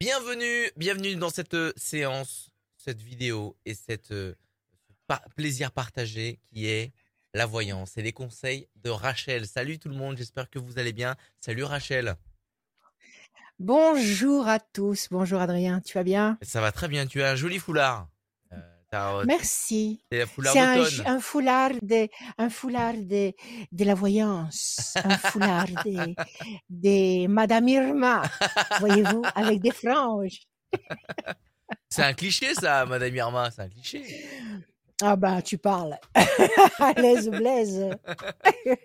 Bienvenue, bienvenue dans cette euh, séance, cette vidéo et cette euh, plaisir partagé qui est la voyance et les conseils de Rachel. Salut tout le monde, j'espère que vous allez bien. Salut Rachel. Bonjour à tous. Bonjour Adrien, tu vas bien? Ça va très bien, tu as un joli foulard. Merci. c'est un foulard C'est un, d'automne. un foulard de, un foulard de, de la voyance, un foulard des, des Madame Irma, voyez-vous, avec des franges. C'est un cliché ça, Madame Irma, c'est un cliché. Ah bah tu parles. À l'aise Blaise.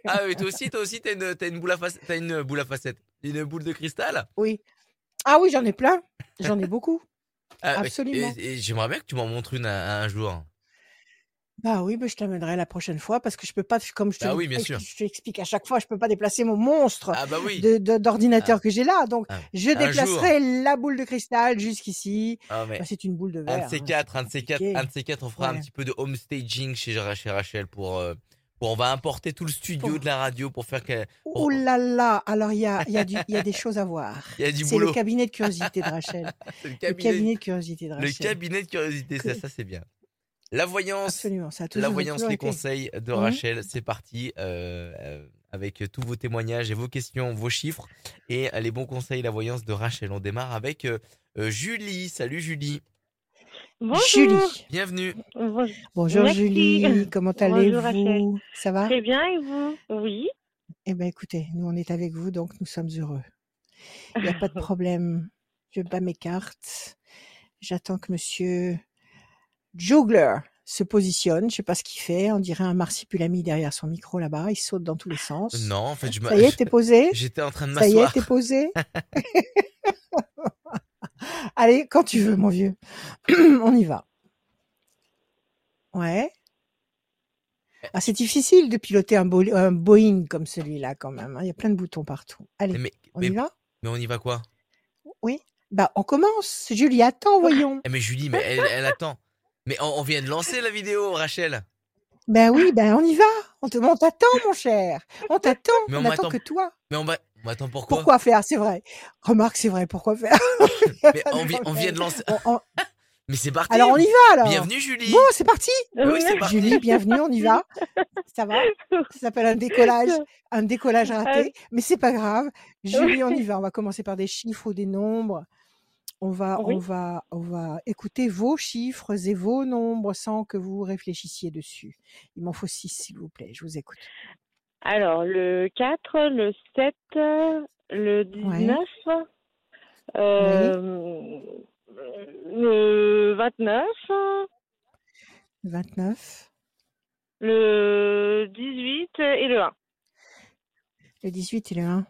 Ah oui, toi aussi, toi aussi, t'as une, t'as une boule à t'as une boule à facettes, une boule de cristal. Oui. Ah oui, j'en ai plein. J'en ai beaucoup. Ah, mais- Absolument. Et, et j'aimerais bien que tu m'en montres une un, un jour. Bah oui, bah, je t'amènerai la prochaine fois parce que je peux pas, comme je te, Ah l'ai- oui, bien sûr. je t'explique à chaque fois, je peux pas déplacer mon monstre Ah bah oui. d'ordinateur que j'ai là. Donc, Ah, je un déplacerai la boule de cristal jusqu'ici. Ah, mais Bah, c'est une boule de un verre. de ces hein, quatre, un de ces quatre, un de ces quatre, on fera un petit peu de home staging chez Rachel pour, euh, on va importer tout le studio Pour- de la radio pour faire que Oh là là, alors il y a, y, a y a des choses à voir. Il y a du C'est le cabinet de curiosité de Rachel. le Le cabinet, de curiosité de le Rachel. cabinet de curiosité, ça, ça c'est bien. La voyance, Absolument, ça a la voyance, les été. conseils de Mhm. Rachel, c'est parti euh, euh, avec tous vos témoignages et vos questions, vos chiffres et les bons conseils, la voyance de Rachel. On démarre avec euh, Julie. Salut Julie, Bonjour. Julie. bienvenue. Bonjour. Merci. Julie, comment allez-vous? Ça va? Très bien, et vous? Oui. Eh bien écoutez, nous on est avec vous, donc nous sommes heureux. Il n'y a pas de problème. Je bats mes cartes. J'attends que monsieur Jugler se positionne. Je ne sais pas ce qu'il fait. On dirait un marsipulami derrière son micro là-bas. Il saute dans tous les sens. Non, en fait, je Ça y est, t'es posé? J'étais en train de Ça y est, m'asseoir. t'es posé? Allez, quand tu veux, mon vieux. On y va. Ouais. Ah, c'est difficile de piloter un, Bo- un Boeing comme celui-là, quand même. hein. Il y a plein de boutons partout. Allez, Mais, on mais, y va? mais on y va quoi? Oui. Bah, on commence. Julie, attends, voyons. Eh, Mais Julie, mais elle, elle attend. Mais on, on vient de lancer la vidéo, Rachel. Ben oui, ben on y va. On te- on t'attend, mon cher. On t'attend. On On n'attend m'attend. que toi. Mais on, va- on attend pourquoi? Pourquoi faire? C'est vrai. Remarque, c'est vrai. Pourquoi faire? Mais on, vient, on vient de lancer. On- on- Mais c'est parti. Alors, on y va, alors. Bienvenue, Julie. Bon, c'est parti. Oui, c'est parti. Julie, bienvenue, on y va. Ça va? Ça s'appelle un décollage, un décollage raté, mais c'est pas grave. Julie, on y va. On va commencer par des chiffres ou des nombres. On va, Oui. on va, on va écouter vos chiffres et vos nombres sans que vous réfléchissiez dessus. Il m'en faut six, s'il vous plaît. Je vous écoute. Alors, le 4, le 7, le 19, euh, le 29, 29, le 18 et le 1. le 18 et le 1.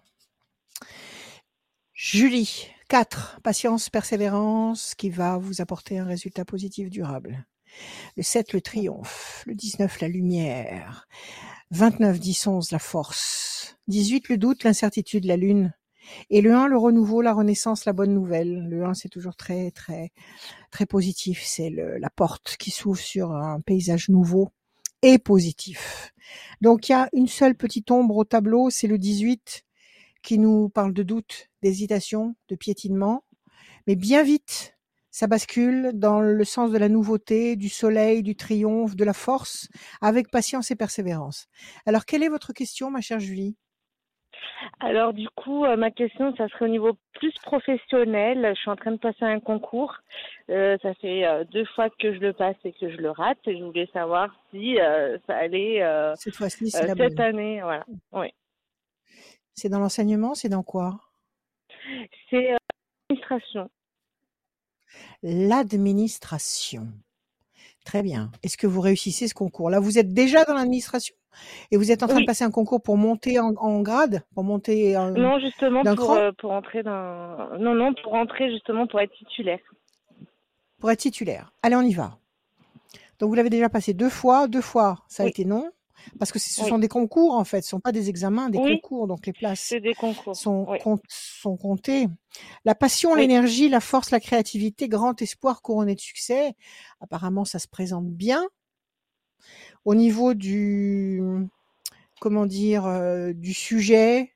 Julie, 4. Patience, persévérance qui va vous apporter un résultat positif durable. Le 7, le triomphe. Le 19, la lumière. 29, 10, 11, la force. 18, le doute, l'incertitude, la lune. Et le 1, le renouveau, la renaissance, la bonne nouvelle. Le 1, c'est toujours très, très, très positif. C'est la porte qui s'ouvre sur un paysage nouveau et positif. Donc, il y a une seule petite ombre au tableau, c'est le 18 qui nous parle de doute, d'hésitation, de piétinement. Mais bien vite, ça bascule dans le sens de la nouveauté, du soleil, du triomphe, de la force, avec patience et persévérance. Alors, quelle est votre question, ma chère Julie? Alors, du coup, euh, ma question, ça serait au niveau plus professionnel. Je suis en train de passer un concours. Euh, ça fait euh, deux fois que je le passe et que je le rate. Et je voulais savoir si ça allait Cette fois-ci, c'est la cette bonne. année. Voilà. C'est dans l'enseignement, c'est dans quoi? C'est l'administration. L'administration. Très bien. Est-ce que vous réussissez ce concours Là, vous êtes déjà dans l'administration et vous êtes en train de passer un concours pour monter en, en grade, pour monter en... Non, justement, pour, euh, pour entrer dans. Non, non, pour entrer justement pour être titulaire. pour être titulaire. Allez, on y va. Donc, vous l'avez déjà passé deux fois. Deux fois, ça a Oui. été non. Parce que ce Oui. sont des concours, en fait. Ce ne sont pas des examens, des Oui. concours. Donc, les places C'est des concours. sont, Oui. sont comptées. La passion, l'énergie, la force, la créativité, grand espoir couronné de succès. Apparemment, ça se présente bien. Au niveau du, comment dire, euh, du sujet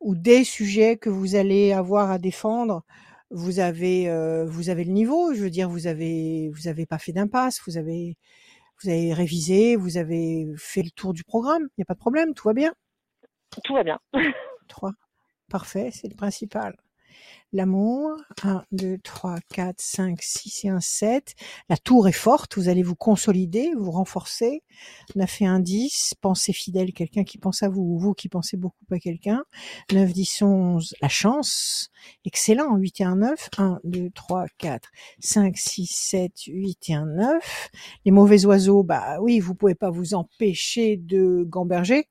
ou des sujets que vous allez avoir à défendre, vous avez euh, vous avez le niveau. Je veux dire, vous avez vous avez pas fait d'impasse. Vous avez vous avez révisé. Vous avez fait le tour du programme. Il n'y a pas de problème. Tout va bien. Tout va bien. Trois. Parfait. C'est le principal. L'amour. 1, 2, 3, 4, 5, 6 et un 7. La tour est forte. Vous allez vous consolider, vous renforcer. On a fait un 10. Pensez fidèle, quelqu'un qui pense à vous ou vous qui pensez beaucoup à quelqu'un. 9, 10, 11. La chance. Excellent. 8 et un 9. 1, 2, 3, 4, 5, 6, 7, 8 et un 9. Les mauvais oiseaux, bah oui, vous pouvez pas vous empêcher de gamberger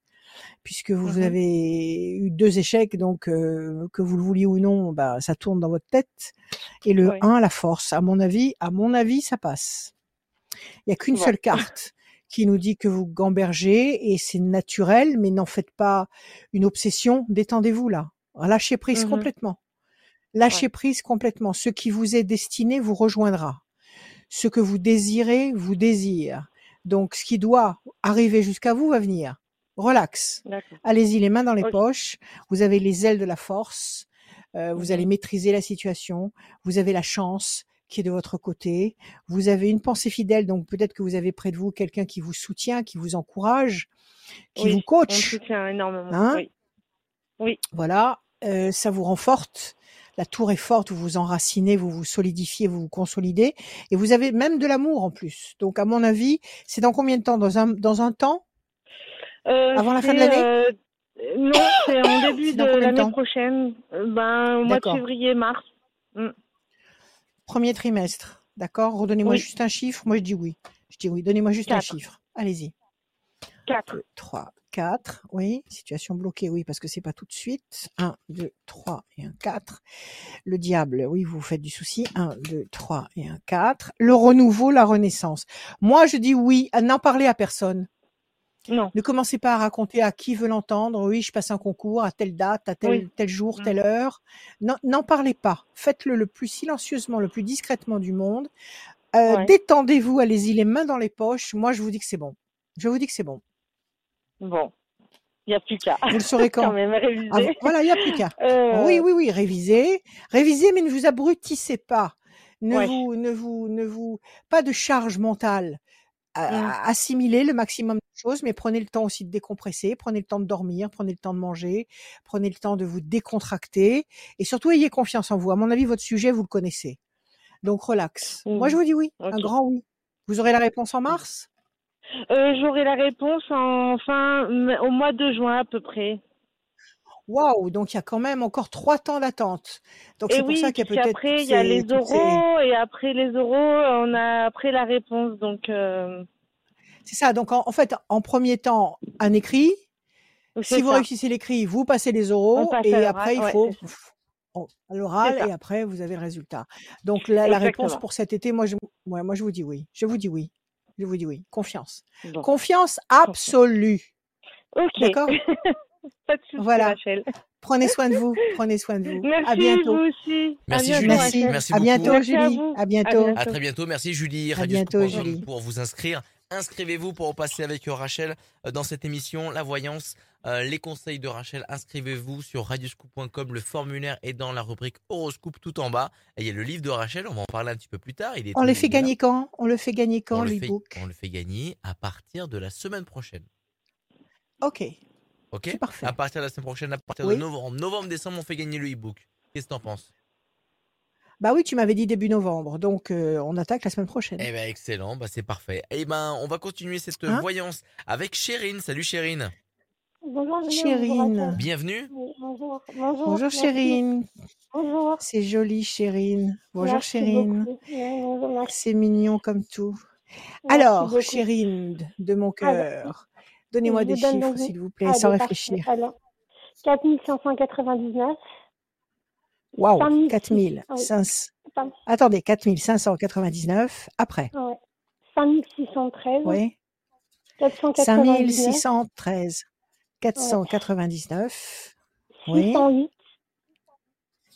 puisque vous Mhm. avez eu deux échecs, donc euh, que vous le vouliez ou non, bah, ça tourne dans votre tête. Et le Oui. 1, la force, à mon avis, à mon avis, ça passe. Il y a qu'une Ouais. seule carte qui nous dit que vous gambergez et c'est naturel, mais n'en faites pas une obsession. Détendez-vous là, lâchez prise Mhm. complètement. Lâchez prise complètement. Ce qui vous est destiné vous rejoindra. Ce que vous désirez vous désire. Donc, ce qui doit arriver jusqu'à vous va venir. Relax. Allez-y, les mains dans les poches. Vous avez les ailes de la force. euh, vous allez maîtriser la situation. Vous avez la chance qui est de votre côté. Vous avez une pensée fidèle, donc peut-être que vous avez près de vous quelqu'un qui vous soutient, qui vous encourage, qui Oui, vous On coach. soutient énormément. Hein oui. Oui. Voilà, euh, ça vous renforce. La tour est forte, vous vous enracinez, vous vous solidifiez, vous vous consolidez, et vous avez même de l'amour en plus. Donc, à mon avis, c'est dans combien de temps? Dans un dans un temps Avant la fin de l'année euh, Non, c'est en début de l'année prochaine. Euh, Ben, au mois de D'accord. février, mars. Premier trimestre, d'accord Redonnez-moi Oui. juste un chiffre. Moi, je dis oui. Je dis oui. Donnez-moi juste un chiffre. Allez-y. 4. 2, 3, 4. Oui. Situation bloquée, oui, parce que c'est pas tout de suite. 1, 2, 3 et un 4. Le diable, oui, vous vous faites du souci. 1, 2, 3 et un 4. Le renouveau, la renaissance. Moi, je dis oui. N'en parler à personne. Non. Ne commencez pas à raconter à qui veut l'entendre. Oui, je passe un concours à telle date, à tel, Oui. tel jour, Mm. telle heure. N'en parlez pas. Faites-le le plus silencieusement, le plus discrètement du monde. Euh, Ouais. Détendez-vous, allez-y les mains dans les poches. Moi, je vous dis que c'est bon. Je vous dis que c'est bon. Bon. Il n'y a plus qu'à. Vous le saurez Quand quand même, réviser. Ah, Voilà, il n'y a plus qu'à. Euh, Oui, oui, oui, révisez, révisez, mais ne vous abrutissez pas. Ne Ouais. vous, ne vous, ne vous, pas de charge mentale. Mm. à- Assimilez le maximum de choses, mais prenez le temps aussi de décompresser, prenez le temps de dormir, prenez le temps de manger, prenez le temps de vous décontracter, et surtout ayez confiance en vous. À mon avis, votre sujet, vous le connaissez. Donc relax. Moi, Mm. je vous dis oui, un grand oui. Vous aurez la réponse en mars? Euh, J'aurai la réponse en fin, au mois de juin à peu près. Waouh, donc il y a quand même encore trois temps d'attente. Donc c'est pour ça qu'il y a peut-être après il y a les euros et après les euros on a après la réponse donc euh, C'est ça. Donc en, en fait, en premier temps, un écrit. Si vous réussissez l'écrit, vous passez les euros passe et après il ouais, faut à l'oral et après vous avez le résultat. Donc la, la réponse pour cet été, moi je, ouais, moi je vous dis oui. Je vous dis oui. Je vous dis oui. Confiance. Bon. Confiance absolue. Ok. D'accord? Pas de souci, Voilà. Rachel. Prenez soin de vous. Prenez soin de vous. Merci à bientôt. vous aussi. Merci, à bientôt, Julie. Merci. Merci à beaucoup. bientôt, Merci à Julie. vous. À bientôt. À très bientôt. Merci Julie. À bientôt, Julie. Pour vous inscrire, inscrivez-vous pour passer avec Rachel euh, dans cette émission La Voyance. Euh, les conseils de Rachel, inscrivez-vous sur radioscoop.com. Le formulaire est dans la rubrique horoscope tout en bas. Et il y a le livre de Rachel. On va en parler un petit peu plus tard. Il est On il fait gagner quand? On le fait gagner on quand, le, fait, l'e-book on le fait gagner à partir de la semaine prochaine. Ok. Ok C'est parfait. À partir de la semaine prochaine, à partir Oui. de novembre, novembre, décembre, on fait gagner le e-book. Qu'est-ce que t'en penses? Bah oui, tu m'avais dit début novembre. Donc euh, on attaque la semaine prochaine. Eh ben excellent, bah c'est parfait. Eh ben on va continuer cette Hein? voyance avec Chérine. Salut Chérine. Bonjour, Chérine. Bienvenue. Oui, bonjour. Bonjour. Chérine. Bonjour. C'est joli Chérine. Bonjour Merci Chérine. C'est mignon comme tout. Merci Alors, beaucoup. Chérine de- mon Alors, cœur, donnez-moi des chiffres s'il vous plaît, Allez, sans réfléchir. Alors, 4599, Waouh, 5000. 4500. Pardon. Attendez, 4599. Après, ouais. 5613, oui. 499, 5613. 499. Oui. 608,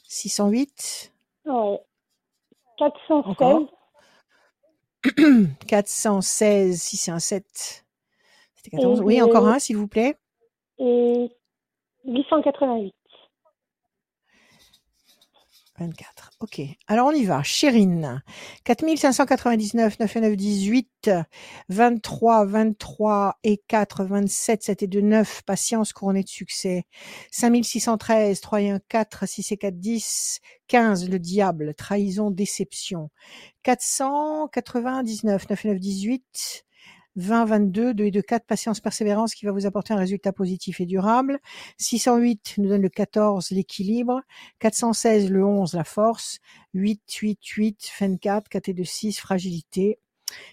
608. ouais. 416, Encore. 416. Si c'est un 7. C'était 14. Et Oui, le- encore un, s'il vous plaît. et 888. 24. Ok. Alors on y va. Chérine. 4599, 9 et 9, 18, 23, 23 et 4, 27, 7 et 2, 9. Patience couronnée de succès. 5613, 3 et 1, 4, 6 et 4, 10, 15. Le diable. Trahison, déception. 499, 9 et 9, 18, 20, 22, 2 et 2, 4, patience, persévérance qui va vous apporter un résultat positif et durable. 608 nous donne le 14, l'équilibre. 416, le 11, la force. 8, 8, 8, 24, 4 et 2, 6, fragilité.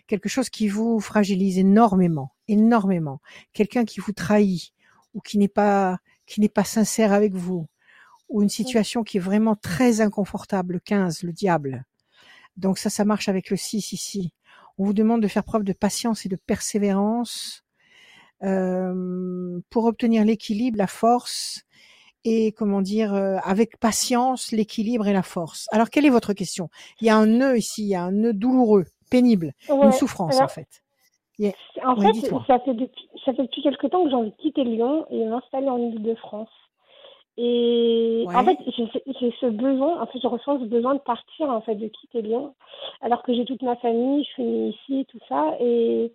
Quelque chose qui vous fragilise énormément, énormément. Quelqu'un qui vous trahit ou qui n'est pas, qui n'est pas sincère avec vous. Ou une situation qui est vraiment très inconfortable. Le 15, le diable. Donc ça, ça marche avec le 6 ici. On vous demande de faire preuve de patience et de persévérance euh, pour obtenir l'équilibre, la force et comment dire euh, avec patience l'équilibre et la force. Alors quelle est votre question? Il y a un nœud ici, il y a un nœud douloureux, pénible, Ouais, une souffrance alors, en fait. Yeah. En Oui, fait, ça fait, depuis, ça fait depuis quelque temps que j'ai envie de quitter Lyon et m'installer en Ile-de-France. Et en fait, j'ai ce- besoin, en fait, je ressens ce besoin de partir, en fait, de quitter Lyon, alors que j'ai toute ma famille, je suis née ici, tout ça. Et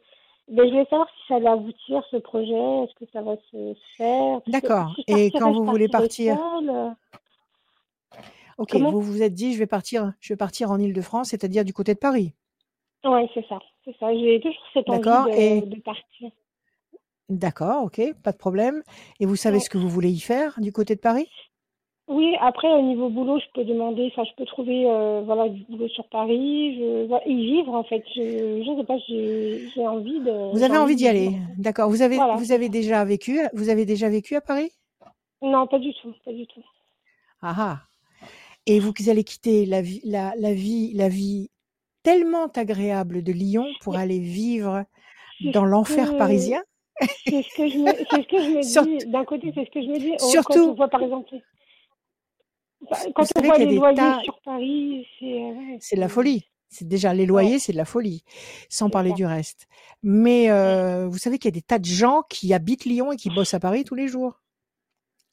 ben, je voulais savoir si ça allait aboutir, ce projet, est-ce que ça va se faire? D'accord. si Et quand vous voulez partir, seule. euh, ok, Comment? vous vous êtes dit je vais partir, je vais partir en Île-de-France, c'est-à-dire du côté de Paris? Ouais, c'est ça, c'est ça. J'ai toujours cette envie D'accord. Et de, de partir. D'accord, ok, pas de problème. Et vous savez ce que vous voulez y faire du côté de Paris? Oui, après, au niveau boulot, je peux demander, enfin, je peux trouver, euh, voilà, du boulot sur Paris, je, voilà, y vivre, en fait. Je, je sais pas, j'ai, j'ai envie de, Vous avez envie envie d'y aller. D'accord. Vous avez Voilà, vous avez déjà vécu vous avez déjà vécu à Paris? Non, pas du tout, pas du tout. Ah ah. Et vous allez quitter la vie la, la vie la vie tellement agréable de Lyon pour aller vivre dans l'enfer parisien? C'est ce que je me, c'est ce que je me Surtout dis. D'un côté, c'est ce que je me dis. oh, Quand on surtout voit, par exemple, vous quand on voit les loyers tas sur Paris, c'est, euh, ouais, c'est de la folie. C'est déjà les ouais, loyers, c'est de la folie, sans parler ça. du reste. Mais euh, vous savez qu'il y a des tas de gens qui habitent Lyon et qui bossent à Paris tous les jours.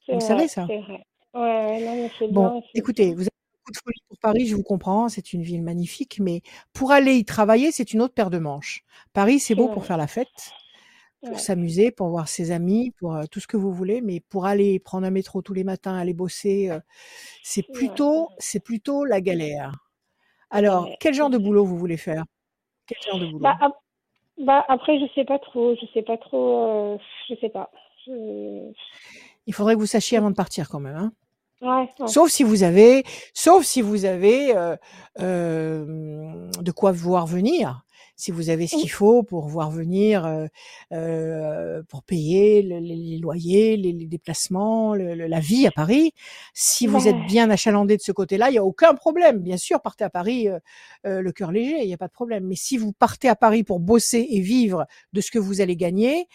Vous savez ça c'est vrai. Ouais, ouais, non, mais c'est Bon, bien, écoutez, vous avez beaucoup de folie pour Paris, je vous comprends, c'est une ville magnifique, mais pour aller y travailler, c'est une autre paire de manches. Paris, c'est beau pour faire la fête, pour Ouais, s'amuser, pour voir ses amis, pour euh, tout ce que vous voulez, mais pour aller prendre un métro tous les matins, aller bosser, euh, c'est plutôt, c'est plutôt la galère. Alors, quel genre de boulot vous voulez faire? Quel genre de boulot? Bah, ap- bah, après, je sais pas trop, je sais pas trop, euh, je sais pas. Je... Il faudrait que vous sachiez avant de partir quand même, hein Ouais, ouais. Sauf si vous avez, sauf si vous avez euh, euh, de quoi voir venir. Si vous avez ce qu'il faut pour voir venir, euh, euh, pour payer le- les, les loyers, les, les déplacements, le- le- la vie à Paris. Si vous êtes bien achalandé de ce côté-là, il y a aucun problème. Bien sûr, partez à Paris euh, le cœur léger, il n'y a pas de problème. Mais si vous partez à Paris pour bosser et vivre de ce que vous allez gagner,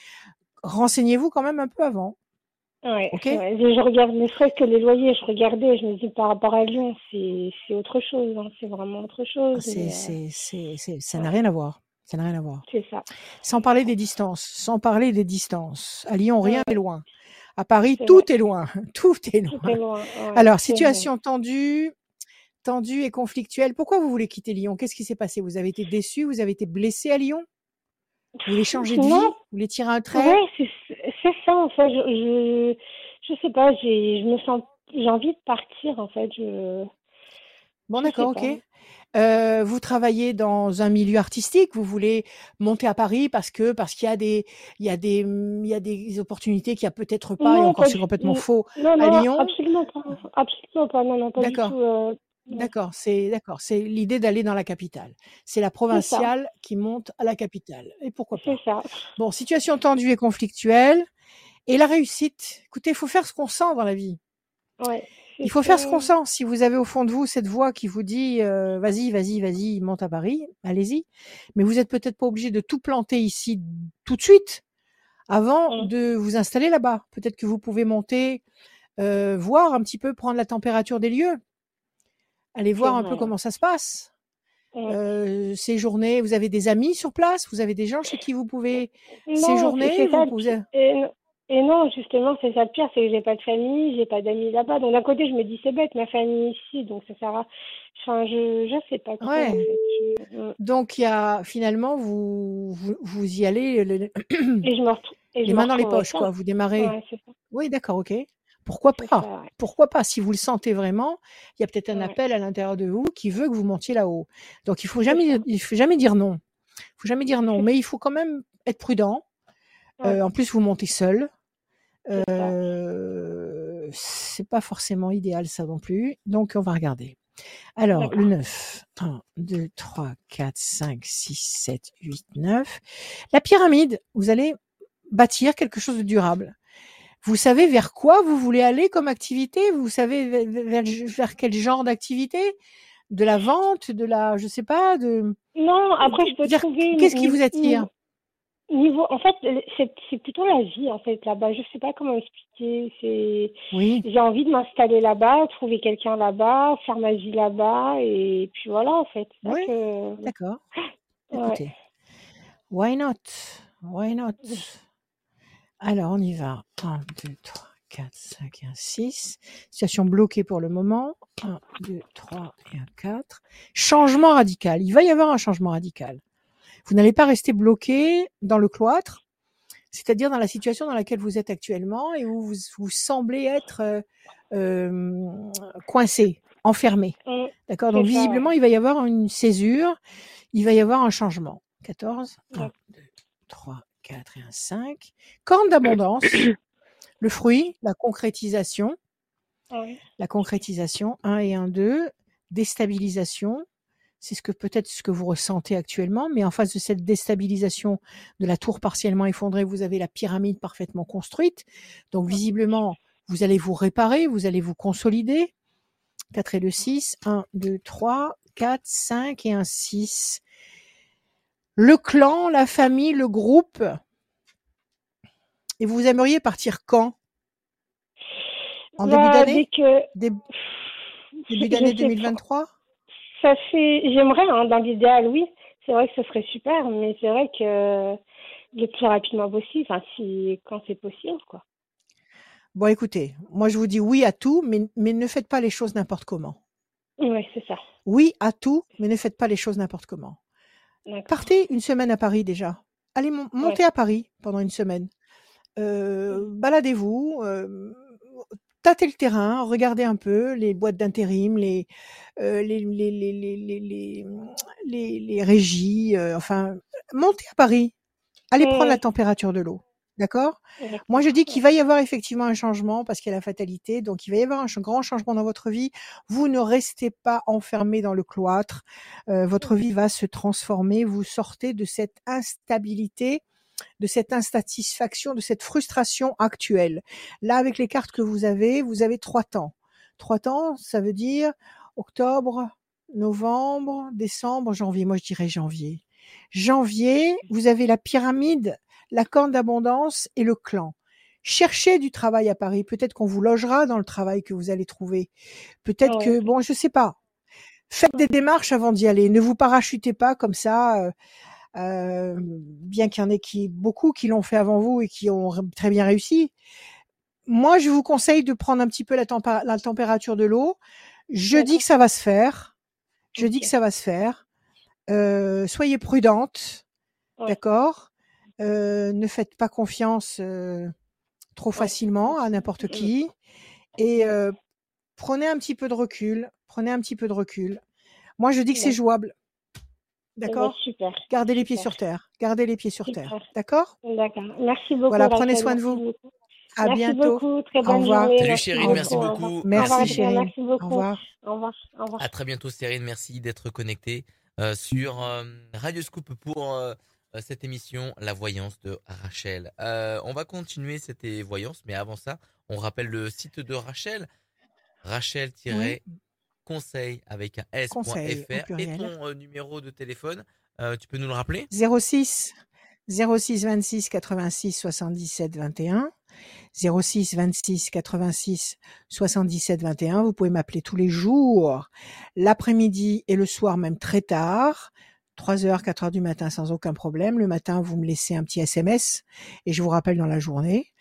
renseignez-vous quand même un peu avant. Ouais, Ok ouais. Je regarde, ne serait-ce que les loyers, je regardais, je me dis par rapport à Lyon, c'est, autre chose, hein, c'est vraiment autre chose. Euh, c'est, ça n'a rien à voir. Ça n'a rien à voir. c'est ça. Sans parler des distances, sans parler des distances. À Lyon, rien n'est loin. À Paris, tout est loin. Tout est Tout loin. est loin. Ouais, Alors, vrai. situation tendue, tendue et conflictuelle. Pourquoi vous voulez quitter Lyon? Qu'est-ce qui s'est passé? Vous avez été déçu? Vous avez été blessé à Lyon? Vous voulez changer de vie? Vous voulez tirer un trait? ouais, c'est, ça, en fait. Je, je, je sais pas, j'ai, je me sens, j'ai envie de partir, en fait. Je, Bon, d'accord, ok. Euh, vous travaillez dans un milieu artistique, vous voulez monter à Paris parce que parce qu'il y a des il y a des il y a des opportunités qu'il y a peut-être pas et Non, encore pas c'est complètement faux Non, à non, Lyon? absolument pas. Absolument pas. Non, non, pas du tout. euh. D'accord, c'est d'accord, c'est l'idée d'aller dans la capitale. C'est la provinciale qui monte à la capitale. Et pourquoi C'est pas? ça. Bon, situation tendue et conflictuelle. Et la réussite. Écoutez, il faut faire ce qu'on sent dans la vie. Ouais. Il faut faire ce qu'on sent. Si vous avez au fond de vous cette voix qui vous dit euh, vas-y, vas-y, vas-y, monte à Paris, allez-y. Mais vous êtes peut-être pas obligé de tout planter ici tout de suite avant Mm. de vous installer là-bas. Peut-être que vous pouvez monter, euh, voir un petit peu, prendre la température des lieux, aller c'est voir un peu comment ça se passe. Euh, séjourner, vous avez des amis sur place, vous avez des gens chez qui vous pouvez Non, séjourner, c'est vous ça. pouvez. Et, Et non, justement, c'est ça le pire, c'est que j'ai pas de famille, j'ai pas d'amis là-bas. Donc d'un côté, je me dis c'est bête, ma famille ici, donc ça sert à. Enfin, je je sais pas trop. Ouais. En fait. Je- mm. Donc il y a finalement vous vous, vous y allez le- Et je me retrouve. Et je les mains dans les poches quoi. Vous démarrez. Ouais. Oui, d'accord, ok. Pourquoi pas? ça, ouais. Pourquoi pas? Si vous le sentez vraiment, il y a peut-être un Ouais. appel à l'intérieur de vous qui veut que vous montiez là-haut. Donc il faut jamais il faut jamais dire non. Il faut jamais dire non, mais il faut quand même être prudent. Euh, en plus, vous montez seul. Euh, c'est pas forcément idéal ça non plus. Donc on va regarder. Alors, le D'accord. 9. 1, 2, 3, 4, 5, 6, 7, 8, 9. La pyramide, vous allez bâtir quelque chose de durable. Vous savez vers quoi vous voulez aller comme activité? Vous savez vers, quel genre d'activité? De la vente, de la, je sais pas, de. Non, après, je peux Dire- trouver. Qu'est-ce qui vous attire? ni- Niveau, en fait, c'est plutôt la vie, en fait, là-bas. Je sais pas comment expliquer. C'est, Oui. j'ai envie de m'installer là-bas, trouver quelqu'un là-bas, faire ma vie là-bas, et puis voilà, en fait. Oui, que- D'accord. Ouais. Écoutez, why not? Why not? Alors, on y va. 1, 2, 3, 4, 5 et un 6. Situation bloquée pour le moment. 1, 2, 3 et un 4. Changement radical. Il va y avoir un changement radical. Vous n'allez pas rester bloqué dans le cloître, c'est-à-dire dans la situation dans laquelle vous êtes actuellement et où vous, vous semblez être euh, euh, coincé, enfermé. Mm. D'accord? Donc visiblement, il va y avoir une césure, il va y avoir un changement. 14, 1, Ouais. 2, 3, 4 et un 5. Corne d'abondance, le fruit, la concrétisation, la concrétisation, 1 et 1, 2, déstabilisation, c'est ce que peut-être ce que vous ressentez actuellement, mais en face de cette déstabilisation de la tour partiellement effondrée, vous avez la pyramide parfaitement construite. Donc visiblement, vous allez vous réparer, vous allez vous consolider. 4 et le 6, 1, 2, 3, 4, 5 et un 6. Le clan, la famille, le groupe. Et vous aimeriez partir quand? En début Bah, d'année? dès que, Dé- Début d'année sais pas. 2023 Ça fait, j'aimerais, hein, dans l'idéal, oui. C'est vrai que ce serait super, mais c'est vrai que le plus rapidement possible, enfin, si, quand c'est possible, quoi. Bon, écoutez, moi je vous dis oui à tout, mais, mais ne faites pas les choses n'importe comment. Oui, c'est ça. Oui à tout, mais ne faites pas les choses n'importe comment. Partez une semaine à Paris déjà. Allez, mon- montez à Paris pendant une semaine. Euh, baladez-vous, tâtez le terrain, regardez un peu les boîtes d'intérim, les, les, les, les, régies, enfin, montez à Paris. Allez prendre la température de l'eau. D'accord? Moi, je dis qu'il va y avoir effectivement un changement parce qu'il y a la fatalité. Donc, il va y avoir un grand changement dans votre vie. Vous ne restez pas enfermé dans le cloître. Euh, votre vie va se transformer. Vous sortez de cette instabilité, de cette insatisfaction, de cette frustration actuelle. Là, avec les cartes que vous avez, vous avez trois temps. Trois temps, ça veut dire octobre, novembre, décembre, janvier. Moi, je dirais janvier. Janvier, vous avez la pyramide la corne d'abondance et le clan. Cherchez du travail à Paris. Peut-être qu'on vous logera dans le travail que vous allez trouver. Peut-être que, bon, je sais pas. Faites des démarches avant d'y aller. Ne vous parachutez pas comme ça. euh, euh, bien qu'il y en ait qui, beaucoup qui l'ont fait avant vous et qui ont très bien réussi. Moi, je vous conseille de prendre un petit peu la, la température de l'eau. Je dis que ça va se faire. Je dis que ça va se faire. Euh, soyez prudente. Ouais. D'accord? Euh, Ne faites pas confiance trop facilement à n'importe Mm. qui. Et prenez un petit peu de recul. Prenez un petit peu de recul. Moi, je dis que c'est Ouais. Eh ben, D'accord Super. Gardez les pieds super. sur terre. Gardez les pieds sur Super. terre. D'accord? D'accord. Merci beaucoup. Voilà, prenez Rachel. soin de Merci vous. beaucoup. À merci bientôt. beaucoup. Très Au bonne revoir. journée. Salut Merci Chérine, merci beaucoup. Au revoir. beaucoup. Au revoir, Merci chérie. Merci Au beaucoup. revoir. Au revoir. Au revoir. À très bientôt, Cyrine. Merci d'être connecté euh, sur euh, Radio Scoop pour euh, euh, cette émission La Voyance de Rachel. Euh, on va continuer cette voyance, mais avant ça, on rappelle le site de Rachel, rachel-conseil avec un Conseil s.fr et ton euh, numéro de téléphone. euh, tu peux nous le rappeler? 06 06 26 86 77 21 06 26 86 77 21. Vous pouvez m'appeler tous les jours, l'après-midi et le soir même très tard. 3 heures, 4 heures du matin sans aucun problème. Le matin, vous me laissez un petit SMS et je vous rappelle dans la journée.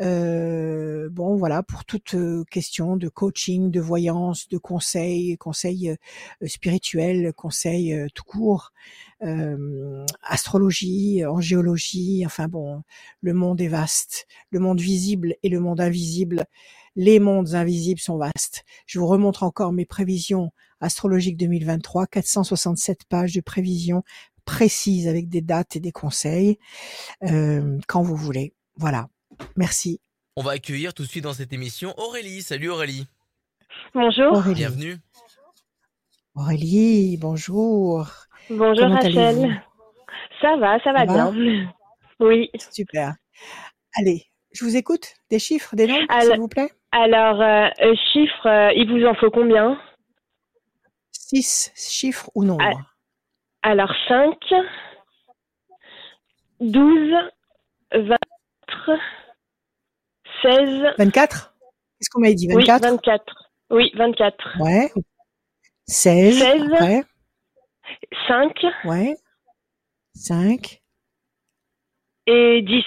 Euh, bon, voilà, pour toute euh, question de coaching, de voyance, de conseils, conseils euh, spirituels, conseils tout court, astrologie, angéologie, enfin bon, le monde est vaste, le monde visible et le monde invisible. Les mondes invisibles sont vastes. Je vous remontre encore mes prévisions astrologiques 2023, 467 pages de prévisions précises avec des dates et des conseils quand vous voulez. Voilà. Merci. On va accueillir tout de suite dans cette émission Aurélie. Salut Aurélie. Bonjour. Aurélie. Bienvenue. Aurélie, bonjour. Bonjour Comment Rachel. Ça va, ça va Ça va bien. Oui. Super. Allez, je vous écoute. Des chiffres, des nombres, Alors- s'il vous plaît. Alors, euh, euh, chiffres, euh, il vous en faut combien? Six chiffres ou nombres. Ah. Alors, 5, 12, 24, 16, 24 Qu'est-ce qu'on m'a dit oui, 24 24. Oui, 24. Ouais. 16. 16. Après. 5 Ouais. 5 et 10.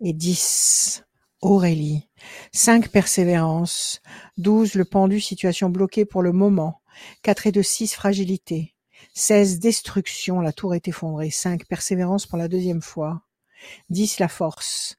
et 10. Aurélie. 5 persévérance. 12 le pendu, situation bloquée pour le moment. 4 et 2, 6 fragilité. 16 destruction, la tour est effondrée. 5 persévérance pour la deuxième fois. 10 la force.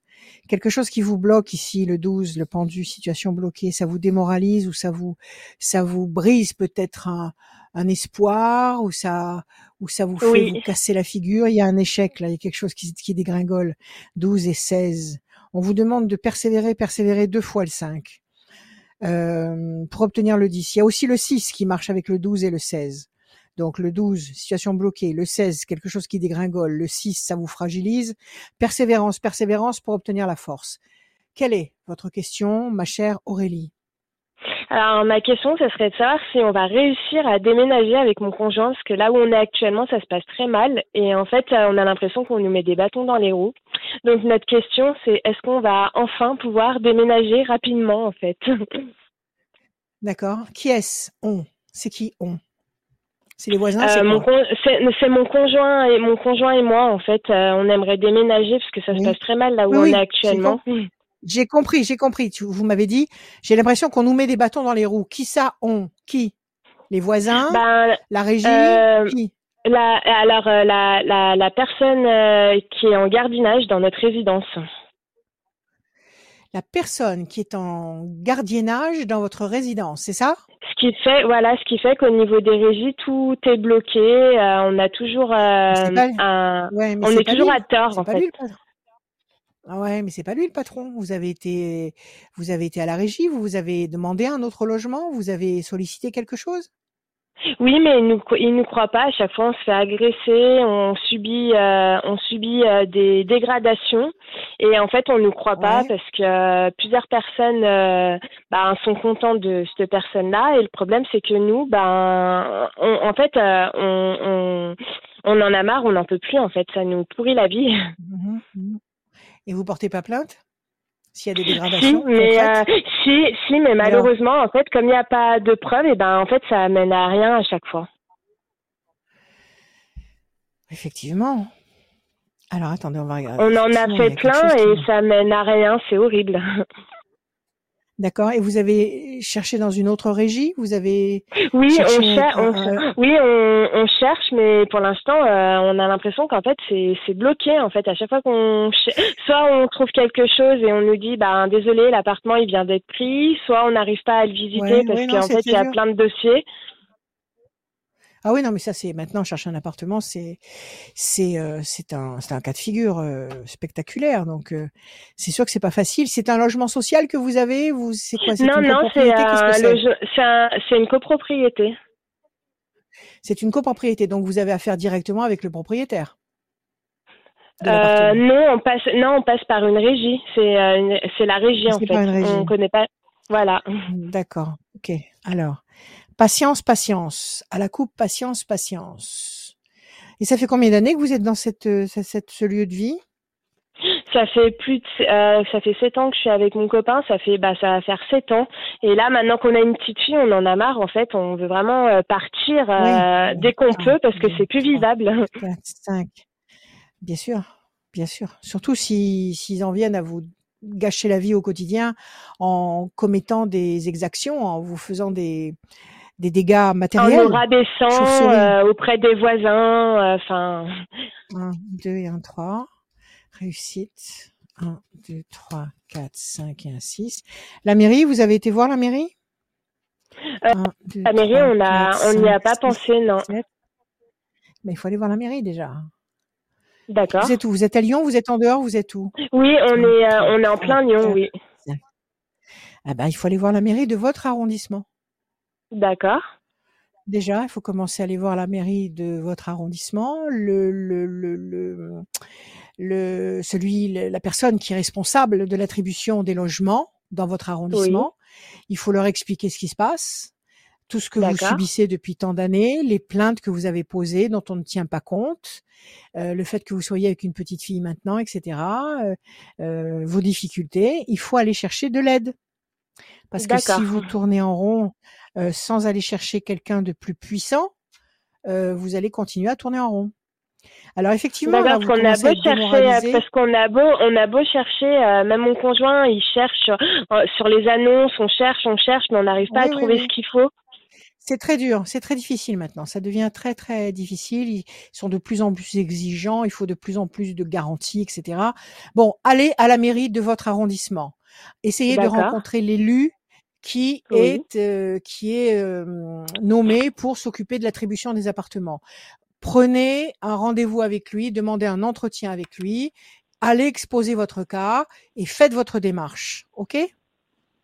Quelque chose qui vous bloque ici, le 12, le pendu, situation bloquée, ça vous démoralise ou ça vous, ça vous brise peut-être un, un espoir ou ça, ou ça vous fait Oui. vous casser la figure? Il y a un échec là, il y a quelque chose qui, qui dégringole. 12 et 16. On vous demande de persévérer, persévérer deux fois le 5 euh, pour obtenir le 10. Il y a aussi le 6 qui marche avec le 12 et le 16. Donc le 12, situation bloquée, le 16, quelque chose qui dégringole, le 6, ça vous fragilise. Persévérance, persévérance pour obtenir la force. Quelle est votre question, ma chère Aurélie? Alors, ma question, ce serait de savoir si on va réussir à déménager avec mon conjoint, parce que là où on est actuellement, ça se passe très mal. Et en fait, euh, on a l'impression qu'on nous met des bâtons dans les roues. Donc, notre question, c'est est-ce qu'on va enfin pouvoir déménager rapidement, en fait? D'accord Qui est-ce? On. C'est qui? On C'est les voisins Euh, c'est mon con- mon conjoint et mon conjoint et moi en fait euh, on aimerait déménager parce que ça Oui. se passe très mal là où Oui, on est actuellement. J'ai compris, j'ai compris. Tu- Vous m'avez dit, j'ai l'impression qu'on nous met des bâtons dans les roues. Qui ça On Qui? Les voisins? Ben La régie? euh, Qui? la, alors euh, la, la la personne euh, qui est en gardinage dans notre résidence. La personne qui est en gardiennage dans votre résidence, c'est ça? Ce qui fait voilà ce qui fait qu'au niveau des régies tout est bloqué. euh, on a toujours euh, C'est pas- un Ouais, mais on est toujours lui. à tort en pas fait. lui le patron. Ah ouais, mais c'est pas lui le patron. Vous avez été, vous avez été à la régie, vous, vous avez demandé un autre logement, vous avez sollicité quelque chose? Oui, mais il nous, nous croit pas. À chaque fois, on se fait agresser, on subit, euh, on subit euh, des dégradations, et en fait, on nous croit pas Ouais. parce que euh, plusieurs personnes, ben, sont contentes de cette personne-là, et le problème, c'est que nous, ben, on- en fait, on, on, on en a marre, on n'en peut plus. En fait, ça nous pourrit la vie. Mhm, mhm. Et vous portez pas plainte? S'il y a des Si, dégradations mais concrètes euh, si, si, mais malheureusement, en fait, comme il n'y a pas de preuves, et ben, en fait, ça amène à rien à chaque fois. Effectivement. Alors attendez, on va regarder. On en a fait plein et ça mène à rien, c'est horrible. D'accord. Et vous avez cherché dans une autre régie? Vous avez Oui, cherché on, cher- on, un- oui, on, on cherche, mais pour l'instant, euh, on a l'impression qu'en fait, c'est bloqué. En fait, à chaque fois qu'on, soit on trouve quelque chose et on nous dit, ben désolé, l'appartement il vient d'être pris, soit on n'arrive pas à le visiter Ouais, parce ouais, qu'en fait, il y a dur. plein de dossiers. Ah oui, non, mais ça c'est maintenant chercher un appartement, c'est c'est euh, c'est un c'est un cas de figure euh, spectaculaire. Donc euh, c'est sûr que c'est pas facile. C'est un logement social que vous avez. Vous c'est quoi? Non, une non, c'est un, c'est? une copropriété. C'est une copropriété. Donc vous avez affaire directement avec le propriétaire non, on passe, non, on passe par une régie. C'est c'est la régie en C'est fait. par une régie. On connaît pas. Voilà. D'accord. Ok. Alors patience, patience. À la coupe, patience, patience. Et ça fait combien d'années que vous êtes dans cette, euh, ce- cette ce lieu de vie? Ça fait plus de, euh, ça fait sept ans que je suis avec mon copain. Ça fait, bah, ça va faire sept ans. Et là, maintenant qu'on a une petite fille, on en a marre. En fait, on veut vraiment euh, partir euh, Oui. dès qu'on peut parce que c'est plus vivable. quatre, cinq. Bien sûr, bien sûr. Surtout si s'ils en viennent à vous gâcher la vie au quotidien en commettant des exactions, en vous faisant des, des dégâts En matériels. nous rabaissant Chauve-souris. euh, auprès des voisins, euh, enfin. 1, 2 et 1, 3. Réussite. 1, 2, 3, 4, 5 et 1, 6. La mairie, vous avez été voir la mairie? Euh, 1, 2, la mairie, 3, on a, 4, on n'y a 5, pas 6, pensé, non. 7. Mais il faut aller voir la mairie déjà. D'accord. Vous êtes où? Vous êtes à Lyon? Vous êtes en dehors? Vous êtes où? Oui, on est, deux, on est en plein Lyon, oui. Ah ben, il faut aller voir la mairie de votre arrondissement. D'accord. Déjà, il faut commencer à aller voir la mairie de votre arrondissement, le, le, le, le, le- celui, la personne qui est responsable de l'attribution des logements dans votre arrondissement. Il faut leur expliquer ce qui se passe, tout ce que vous subissez depuis tant d'années, les plaintes que vous avez posées dont on ne tient pas compte, euh, le fait que vous soyez avec une petite fille maintenant, etc., euh, euh, vos difficultés. Il faut aller chercher de l'aide. Parce que si vous tournez en rond euh, sans aller chercher quelqu'un de plus puissant, euh, vous allez continuer à tourner en rond. Alors effectivement, vous parce qu'on a beau chercher, euh, démoralisé. parce qu'on a beau, on a beau chercher, euh, même mon conjoint, il cherche euh, sur les annonces, on cherche, on cherche, mais on n'arrive pas Oui, à oui, trouver oui. ce qu'il faut. C'est très dur, c'est très difficile maintenant. Ça devient très très difficile. Ils sont de plus en plus exigeants. Il faut de plus en plus de garanties, etc. Bon, allez à la mairie de votre arrondissement. Essayez de rencontrer l'élu qui Oui. est euh, qui est euh, nommé pour s'occuper de l'attribution des appartements. Prenez un rendez-vous avec lui, demandez un entretien avec lui, allez exposer votre cas et faites votre démarche. Ok?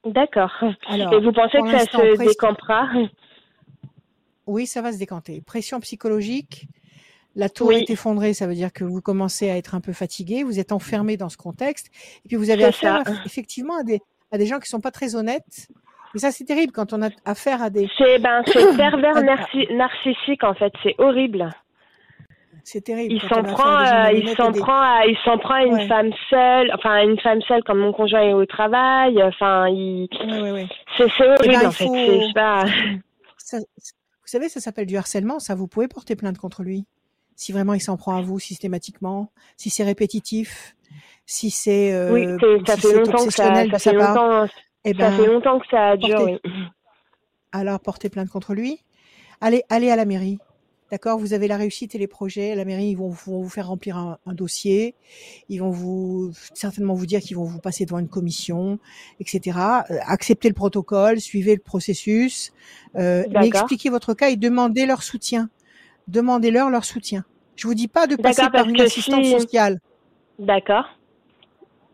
D'accord. Et vous pensez que ça se pression- décampera? Oui, ça va se décanter. Pression psychologique. La tour Oui. est effondrée, ça veut dire que vous commencez à être un peu fatigué, vous êtes enfermé dans ce contexte, et puis vous avez affaire ça. effectivement à des, à des gens qui sont pas très honnêtes. Et ça, c'est terrible quand on a affaire à des. C'est ben, pervers narci- narcissique en fait, c'est horrible. C'est terrible. Il s'en prend, euh, il s'en des- prend, à, il s'en prend à une Ouais. femme seule, enfin à une femme seule comme mon conjoint est au travail. Enfin, il, Ouais, c'est horrible ben, en faut- pas. Ça- vous savez, ça s'appelle du harcèlement. Ça, vous pouvez porter plainte contre lui. Si vraiment il s'en prend à vous systématiquement, si c'est répétitif, si c'est euh, oui, ça si fait longtemps que ça, ça fait longtemps, eh ça ben, fait longtemps que ça dure. portez- Oui. alors portez plainte contre lui. Allez, allez à la mairie. D'accord? Vous avez la réussite et les projets. La mairie, ils vont, vont vous faire remplir un, un dossier. Ils vont vous certainement vous dire qu'ils vont vous passer devant une commission, etc. Euh, acceptez le protocole, suivez le processus, euh, mais expliquez votre cas et demandez leur soutien. Demandez-leur leur soutien. Je vous dis pas de passer par une assistante si- sociale. D'accord.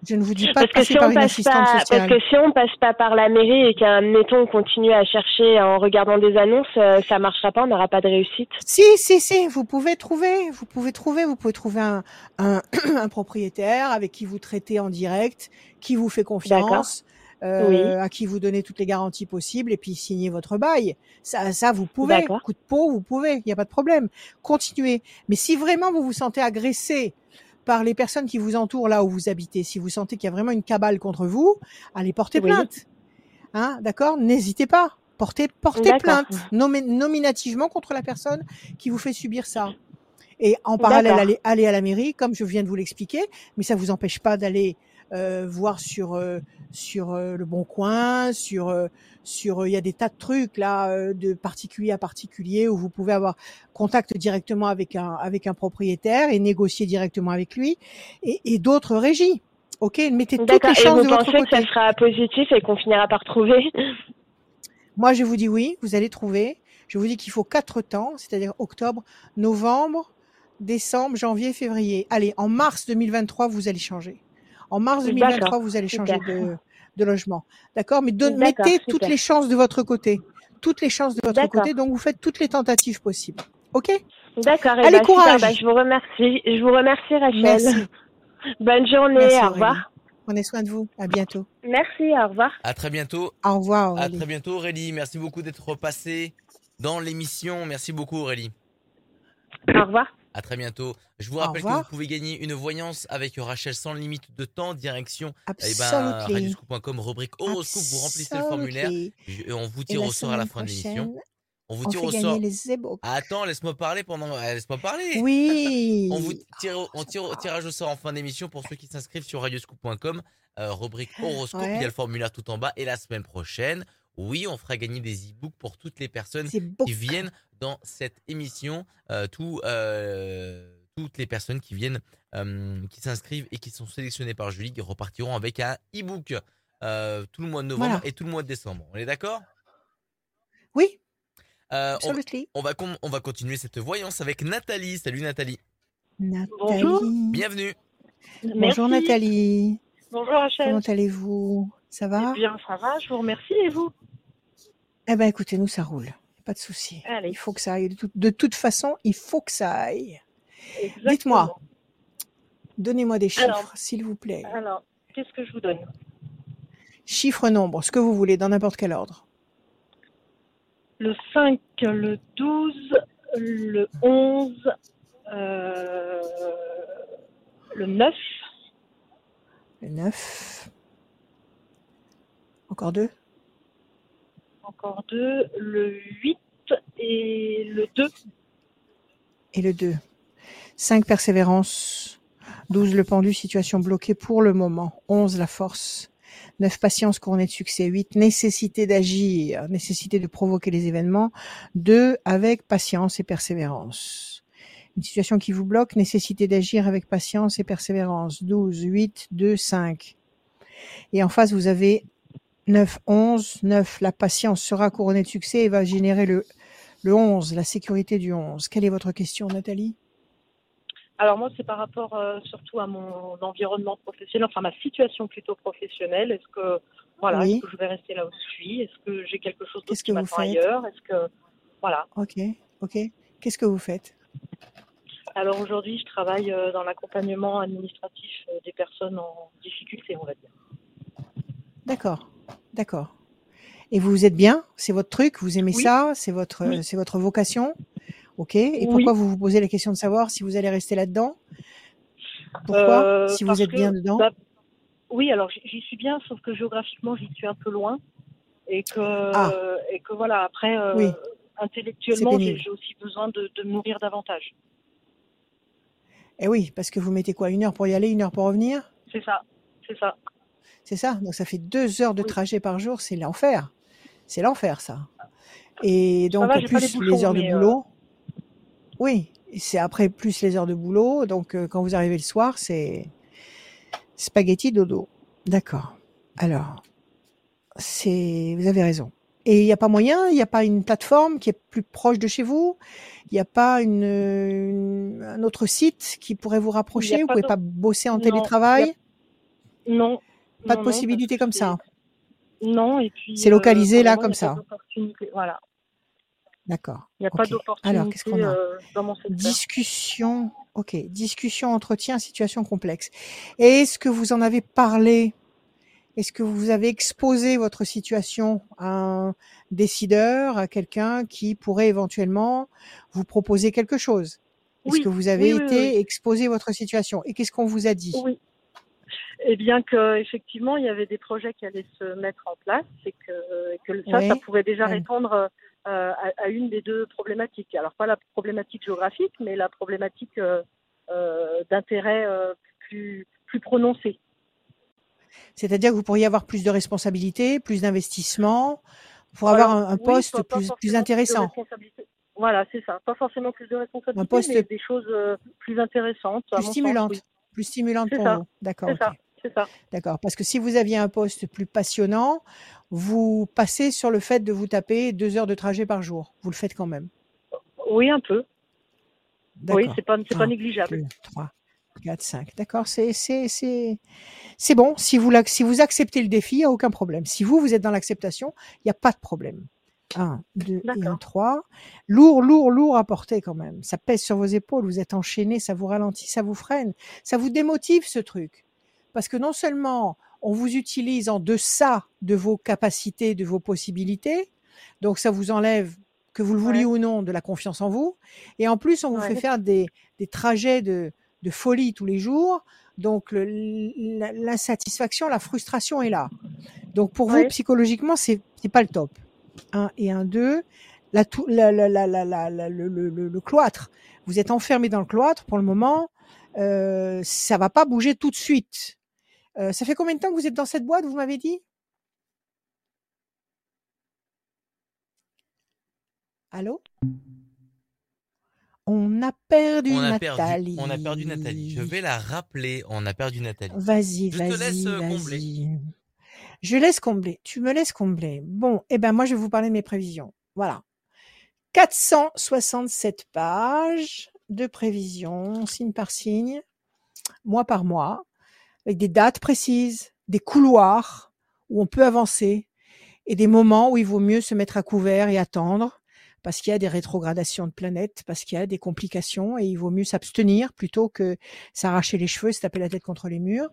Je ne vous dis pas Parce que passer si par on passe pas, parce que si on passe pas par la mairie et qu'un mettons on continue à chercher en regardant des annonces, euh, ça marchera pas, on n'aura pas de réussite. Si, si, si, vous pouvez trouver, vous pouvez trouver, vous pouvez trouver un, un, un propriétaire avec qui vous traitez en direct, qui vous fait confiance, euh, Oui. à qui vous donnez toutes les garanties possibles et puis signer votre bail. Ça, ça, vous pouvez. Coup de peau, vous pouvez, il n'y a pas de problème. Continuez. Mais si vraiment vous vous sentez agressé par les personnes qui vous entourent là où vous habitez, si vous sentez qu'il y a vraiment une cabale contre vous, allez porter Oui. plainte. Hein, d'accord? N'hésitez pas. Portez, portez plainte nominativement contre la personne qui vous fait subir ça. Et en parallèle, allez, allez à la mairie, comme je viens de vous l'expliquer, mais ça vous empêche pas d'aller voir sur euh, sur euh, le Bon Coin, sur euh, sur il y a des tas de trucs là euh, de particulier à particulier où vous pouvez avoir contact directement avec un avec un propriétaire et négocier directement avec lui et, et d'autres régies. Ok, mettez toutes les Et chances vous de votre pensez que côté. ça sera positif et qu'on finira par trouver? Moi, je vous dis oui, vous allez trouver. Je vous dis qu'il faut quatre temps, c'est-à-dire octobre, novembre, décembre, janvier, février. Allez, en mars 2023, vous allez changer. En mars 2023, D'accord, vous allez changer de, de logement. D'accord Mais mettez toutes les chances de votre côté. Toutes les chances de votre côté, donc vous faites toutes les tentatives possibles. OK? D'accord. et Allez, bah, super, courage. bah, je vous remercie. Je vous remercie, Rachel. Merci. Bonne journée. Merci, au Aurélie. revoir. Prenez soin de vous. À bientôt. Merci. Au revoir. À très bientôt. Au revoir, À Aurélie. très bientôt Aurélie. Merci beaucoup d'être repassée dans l'émission. Merci beaucoup Aurélie. Au revoir. À très bientôt. Je vous rappelle que vous pouvez gagner une voyance avec Rachel sans limite de temps, direction eh ben, radioscoop.com, rubrique horoscope. Vous remplissez le formulaire et on vous tire au sort à la fin de l'émission. On vous On tire au sort. les. Attends, laisse-moi parler pendant. euh, Laisse-moi parler. Oui. On vous tire, au- on tire au tirage au sort en fin d'émission pour ceux qui s'inscrivent sur radioscoop.com, euh, rubrique horoscope, il y a le formulaire tout en bas. Et la semaine prochaine, oui, on fera gagner des e-books pour toutes les personnes qui viennent dans cette émission. Euh, tout, euh, toutes les personnes qui viennent, euh, qui s'inscrivent et qui sont sélectionnées par Julie, qui repartiront avec un e-book euh, tout le mois de novembre Voilà. et tout le mois de décembre. On est d'accord? Oui, Euh, on, va con- on va continuer cette voyance avec Nathalie. Salut Nathalie. Nathalie. Bonjour. Bienvenue. Bonjour. Nathalie. Bonjour Rachel. Comment allez-vous? Ça va? Eh bien, ça va, je vous remercie. Et vous? Eh ben écoutez, nous ça roule. Pas de souci. Il faut que ça aille. De, tout- de toute façon, il faut que ça aille. Dites-moi. Donnez-moi des chiffres, s'il vous plaît. Alors, qu'est-ce que je vous donne? Chiffres, nombres, ce que vous voulez, dans n'importe quel ordre. Le 5, le 12, le 11, euh, le 9, Le 9. Encore deux. Encore deux, le 8 et le 2. Et le 2. 5 persévérance. 12 le pendu, situation bloquée pour le moment. 11 la force. 9 patience couronnée de succès. 8 nécessité d'agir, nécessité de provoquer les événements. 2 avec patience et persévérance. Une situation qui vous bloque, nécessité d'agir avec patience et persévérance. 12, 8, 2, 5. Et en face, vous avez 9, 11. 9, la patience sera couronnée de succès et va générer le, le 11, la sécurité du 11. Quelle est votre question, Nathalie? Alors moi, c'est par rapport euh, surtout à mon environnement professionnel, enfin ma situation plutôt professionnelle. Est-ce que voilà, Oui. est-ce que je vais rester là où je suis? Est-ce que j'ai quelque chose d'autre Qu'est-ce qui que m'attend ailleurs? Est-ce que voilà. Ok, ok. Qu'est-ce que vous faites? Alors aujourd'hui, je travaille euh, dans l'accompagnement administratif euh, des personnes en difficulté, on va dire. D'accord, d'accord. Et vous vous êtes bien? C'est votre truc? Vous aimez Oui. ça? C'est votre, Oui. c'est votre vocation? Ok. Et Oui. pourquoi vous vous posez la question de savoir si vous allez rester là-dedans? Pourquoi? Euh, Si vous êtes bien dedans? bah, Oui, alors j'y- suis bien, sauf que géographiquement, j'y suis un peu loin. Et que, Ah. et que voilà, après, euh, intellectuellement, j'ai aussi besoin de, de me nourrir davantage. Eh oui, parce que vous mettez quoi? Une heure pour y aller, une heure pour revenir? C'est ça, c'est ça. C'est ça Donc ça fait deux heures de trajet par jour, c'est l'enfer. C'est l'enfer, ça. Et donc, va, plus les heures de euh, boulot. Oui, c'est après plus les heures de boulot. Donc, euh, quand vous arrivez le soir, c'est spaghetti dodo. D'accord. Alors, c'est, vous avez raison. Et il n'y a pas moyen, il n'y a pas une plateforme qui est plus proche de chez vous? Il n'y a pas une, une- un autre site qui pourrait vous rapprocher? Vous pas pouvez pas bosser en Non, a- télétravail? Non. Pas non, de possibilité comme ça Non, et puis. C'est localisé le là, comme ça. Voilà. D'accord. Il n'y a pas d'opportunité Alors, qu'est-ce qu'on a euh, dans mon secteur. Discussion, ok, discussion, entretien, situation complexe. Et Est-ce que vous en avez parlé? Est-ce que vous avez exposé votre situation à un décideur, à quelqu'un qui pourrait éventuellement vous proposer quelque chose? Est-ce Oui, que vous avez oui, été oui. exposé votre situation? Et qu'est-ce qu'on vous a dit? Oui. Et bien qu'effectivement, il y avait des projets qui allaient se mettre en place et que, et que ça, Oui. ça pourrait déjà répondre euh, à, à une des deux problématiques. Alors, pas la problématique géographique, mais la problématique euh, euh, d'intérêt plus, plus prononcé. C'est-à-dire que vous pourriez avoir plus de responsabilités, plus d'investissement, pour avoir un, un poste plus, plus intéressant. Voilà, c'est ça. Pas forcément plus de responsabilité, poste mais des choses plus intéressantes. Plus sens, stimulantes. oui. Plus stimulante C'est pour ça. vous. D'accord. C'est ça. D'accord. Parce que si vous aviez un poste plus passionnant, vous passez sur le fait de vous taper deux heures de trajet par jour. Vous le faites quand même. Oui, un peu. Oui, c'est pas, c'est pas négligeable. Deux, trois, quatre, cinq. D'accord. C'est, c'est, c'est, c'est bon. Si vous, l'ac- si vous acceptez le défi, il n'y a aucun problème. Si vous, vous êtes dans l'acceptation, il n'y a pas de problème. Un, deux et un, D'accord. trois. Lourd, lourd, lourd à porter quand même. Ça pèse sur vos épaules. Vous êtes enchaîné, ça vous ralentit, ça vous freine. Ça vous démotive ce truc. Parce que non seulement on vous utilise en deçà de vos capacités, de vos possibilités, donc ça vous enlève, que vous le vouliez Ouais. ou non, de la confiance en vous. Et en plus, on vous fait faire des, des trajets de, de folie tous les jours. Donc l'insatisfaction, la frustration est là. Donc pour vous, psychologiquement, c'est pas le top. Un et un, deux. la, la- la- la- la- la- la- le, le- le- le cloître. Vous êtes enfermé dans le cloître pour le moment. Euh, ça va pas bouger tout de suite. Euh, ça fait combien de temps que vous êtes dans cette boîte, vous m'avez dit? Allô? On a perdu On a perdu, Nathalie. on a perdu Nathalie. Je vais la rappeler. On a perdu Nathalie. Vas-y, Je te laisse, vas-y, euh, combler. vas-y. Je laisse combler. Tu me laisses combler. Bon, eh ben moi je vais vous parler de mes prévisions. Voilà. 467 pages de prévisions, signe par signe, mois par mois, avec des dates précises, des couloirs où on peut avancer et des moments où il vaut mieux se mettre à couvert et attendre parce qu'il y a des rétrogradations de planètes, parce qu'il y a des complications et il vaut mieux s'abstenir plutôt que s'arracher les cheveux, se taper la tête contre les murs.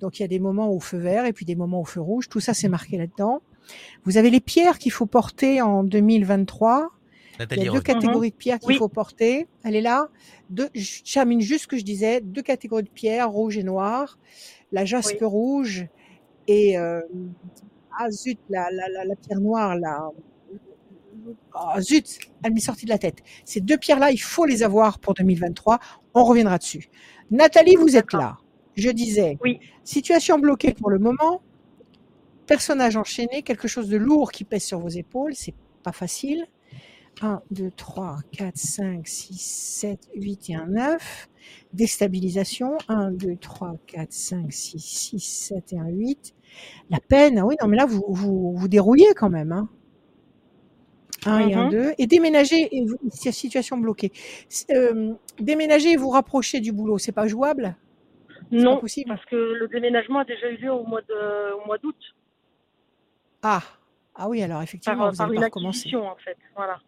Donc il y a des moments au feu vert et puis des moments au feu rouge. Tout ça c'est marqué là-dedans. Vous avez les pierres qu'il faut porter en 2023. Il y a deux catégories de pierres qu'il Oui. faut porter. Elle est là. Deux, je termine juste ce que je disais. Deux catégories de pierres, rouge et noir. La jaspe Oui. rouge et euh, ah zut, la, la, la, la pierre noire là. Ah zut, elle m'est sortie de la tête. Ces deux pierres-là, il faut les avoir pour 2023. On reviendra dessus. Nathalie, vous êtes là. Je disais, Oui. situation bloquée pour le moment. Personnage enchaîné, quelque chose de lourd qui pèse sur vos épaules. C'est pas facile. 1, 2, 3, 4, 5, 6, 7, 8 et un 9. Déstabilisation. 1, 2, 3, 4, 5, 6, 6, 7 et un 8. La peine. Ah oui, non, mais là, vous vous, vous dérouillez quand même. Hein. 1 et un Mhm. 2. Et déménager, et vous, situation bloquée. Euh, déménager et vous rapprocher du boulot, c'est pas jouable? Pas Non, possible? parce que le déménagement a déjà eu lieu au mois d'août, Ah, ah oui, alors effectivement, par, vous par allez une pas recommencer. en fait. Voilà.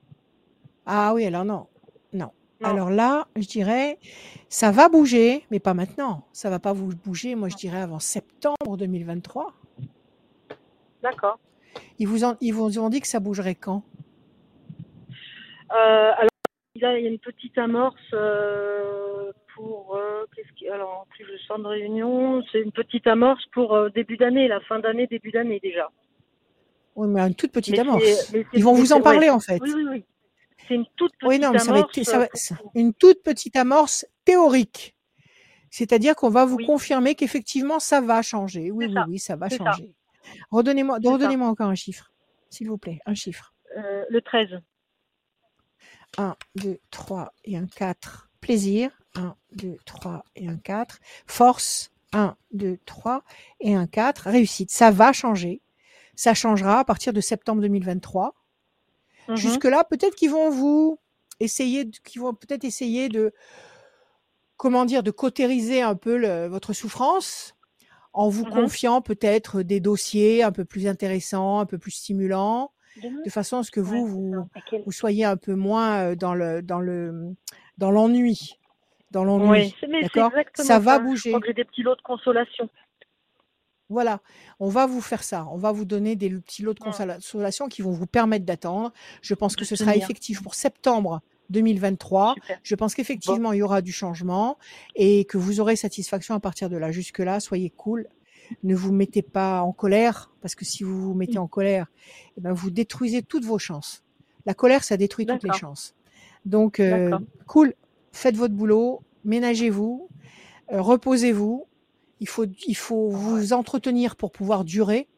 Ah oui, alors non, non. Non. Alors là, je dirais, ça va bouger, mais pas maintenant. Ça va pas vous bouger, moi je dirais avant septembre 2023. D'accord. Ils vous, en- ils vous ont dit que ça bougerait quand? Euh, alors, là, il y a une petite amorce euh, pour. euh, qu'est-ce qui, alors, en plus, je sors de réunion. C'est une petite amorce pour début d'année, la fin d'année, début d'année déjà. Oui, mais une toute petite Mais amorce. Ils vont vous en parler en fait. Oui, oui, oui. C'est une toute petite Oui, non, mais ça va amorce. être ça va- c'est pour- une toute petite amorce théorique. C'est-à-dire qu'on va vous Oui. confirmer qu'effectivement ça va changer. Oui, oui, ça. oui, ça va changer. Redonnez-moi encore un chiffre, s'il vous plaît, un chiffre. euh, le 13. 1, 2, 3 et un 4. Plaisir. 1, 2, 3 et un 4. Force. 1, 2, 3 et un 4. Réussite. Ça va changer. Ça changera à partir de septembre 2023. Mhm. Jusque-là, peut-être qu'ils vont vous essayer, qu'ils vont peut-être essayer de, comment dire, de cautériser un peu le- votre souffrance en vous Mhm. confiant peut-être des dossiers un peu plus intéressants, un peu plus stimulants, de façon à ce que vous, vous, soyez un peu moins dans le dans le dans l'ennui, dans l'ennui. Oui, D'accord? Ça va Je bouger. crois que j'ai des petits lots de consolation. Voilà, on va vous faire ça. On va vous donner des petits lots de Mm. consolation qui vont vous permettre d'attendre. Je pense que ce sera effectif pour septembre 2023. Super. Je pense qu'effectivement, il y aura du changement et que vous aurez satisfaction à partir de là. Jusque-là, soyez cool. Ne vous mettez pas en colère, parce que si vous vous mettez en colère, eh ben, vous détruisez toutes vos chances. La colère, ça détruit toutes les chances. Donc, euh, cool. Faites votre boulot, ménagez-vous, euh, reposez-vous. Il faut, il faut vous entretenir pour pouvoir durer.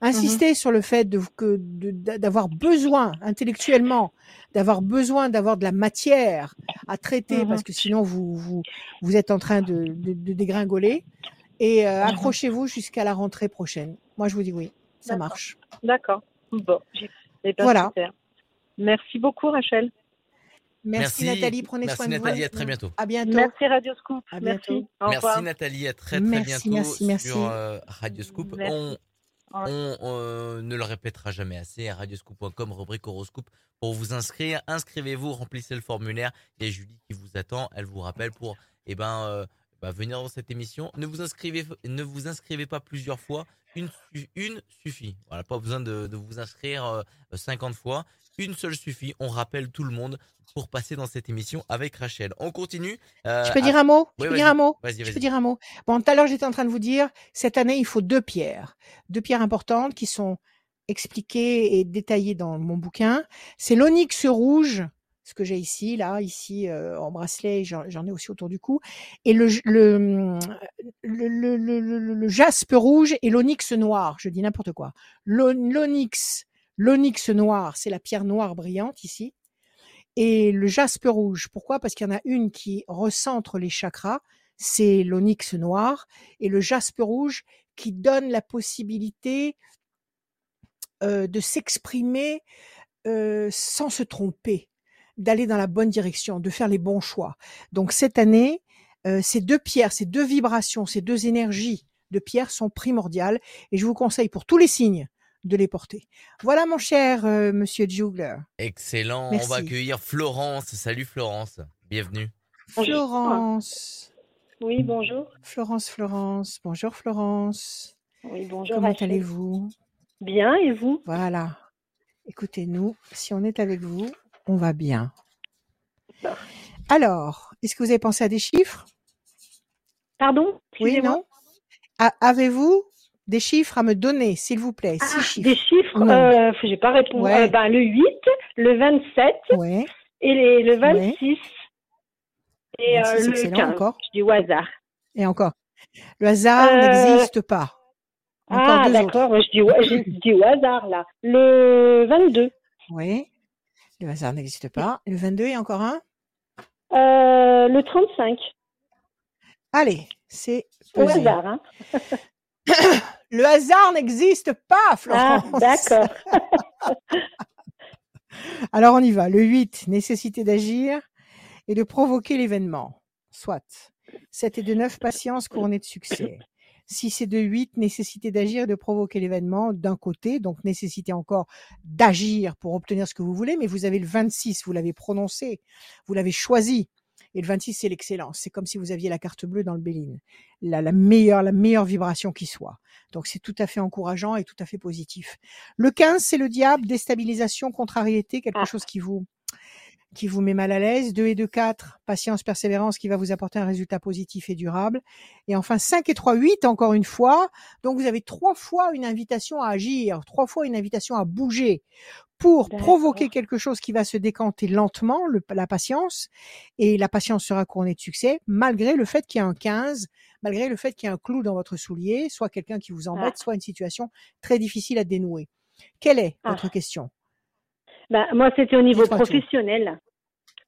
Insister sur le fait de, que, de- d'avoir besoin intellectuellement, d'avoir besoin d'avoir de la matière à traiter, Mhm. parce que sinon vous, vous, vous êtes en train de, de, de dégringoler. Et euh, Mhm. accrochez-vous jusqu'à la rentrée prochaine. Moi, je vous dis oui, ça marche. D'accord. Bon. j'ai- eh ben, Voilà. super. Merci beaucoup, Rachel. Merci, Nathalie, prenez Merci soin de Nathalie, vous. à très bientôt. À bientôt. Merci Radio Scoop. À Merci. bientôt. Merci Nathalie, à très très Merci, bientôt merci, merci. sur euh, Radio Scoop. Merci. On, Ouais. on euh, ne le répétera jamais assez à radioscoop.com, rubrique horoscope. Pour vous inscrire, inscrivez-vous, remplissez le formulaire. Il y a Julie qui vous attend. Elle vous rappelle pour eh ben, euh, bah, venir dans cette émission. Ne vous inscrivez, ne vous inscrivez pas plusieurs fois. Une, une suffit. Voilà, pas besoin de, de vous inscrire euh, 50 fois. Une seule suffit. On rappelle tout le monde pour passer dans cette émission avec Rachel. On continue. euh, Je peux à- dire un mot? Je peux dire un mot? Vas-y, Je peux dire un mot? Bon, tout à l'heure, j'étais en train de vous dire, cette année, il faut deux pierres. Deux pierres importantes qui sont expliqué et détaillé dans mon bouquin. C'est l'onyx rouge, ce que j'ai ici, là, ici euh, en bracelet, j'en j'en ai aussi autour du cou, et le, le, le, le, le, le- le jaspe rouge et l'onyx noir. Je dis n'importe quoi. L'on- L'onyx, l'onyx noir, c'est la pierre noire brillante ici. Et le jaspe rouge, pourquoi? Parce qu'il y en a une qui recentre les chakras, c'est l'onyx noir, et le jaspe rouge qui donne la possibilité euh, de s'exprimer euh, sans se tromper, d'aller dans la bonne direction, de faire les bons choix. Donc cette année, euh, ces deux pierres, ces deux vibrations, ces deux énergies de pierres sont primordiales, et je vous conseille pour tous les signes de les porter. Voilà mon cher euh, Monsieur Jugler. Excellent. On va accueillir Florence. Salut Florence. Bienvenue. Bonjour. Florence. Oui, bonjour. Florence, Florence. Bonjour Florence. Oui, bonjour. Comment allez-vous? Bien, et vous? Voilà. Écoutez-nous, si on est avec vous, on va bien. Alors, est-ce que vous avez pensé à des chiffres? Pardon? Oui, non? Avez-vous des chiffres à me donner, s'il vous plaît Ah, Six chiffres. Des chiffres, Non. euh, j'ai pas répondu. Ouais. Euh, ben, le 8, le 27 Ouais. et les- le 26 et euh, 26, le excellent, 15. encore. Je dis au hasard. Et encore. Le hasard Euh, n'existe pas. Encore ah, d'accord. Je dis, au- je dis au hasard, là. Le 22. Oui. Le hasard n'existe pas. Le 22 et encore un? Le 35. Allez, c'est Au hasard, hein. Le hasard n'existe pas, Ah, Florence. d'accord. Alors on y va. Le 8, nécessité d'agir et de provoquer l'événement. Soit. 7 et de 9, patience couronnée de succès. 6 et de 8, nécessité d'agir et de provoquer l'événement d'un côté, donc nécessité encore d'agir pour obtenir ce que vous voulez, mais vous avez le 26, vous l'avez prononcé, vous l'avez choisi. Et le 26, c'est l'excellence. C'est comme si vous aviez la carte bleue dans le Béline. La, la meilleure, la meilleure vibration qui soit. Donc c'est tout à fait encourageant et tout à fait positif. Le 15, c'est le diable, déstabilisation, contrariété, quelque Ah. chose qui vous qui vous met mal à l'aise. 2 et 2, 4, patience, persévérance qui va vous apporter un résultat positif et durable. Et enfin 5 et 3, 8, encore une fois. Donc vous avez trois fois une invitation à agir, trois fois une invitation à bouger pour provoquer quelque chose qui va se décanter lentement, le- la patience. Et la patience sera couronnée de succès, malgré le fait qu'il y ait un 15, malgré le fait qu'il y ait un clou dans votre soulier, soit quelqu'un qui vous embête, soit une situation très difficile à dénouer. Quelle est Ah. votre question? Ben, moi, c'était au niveau professionnel.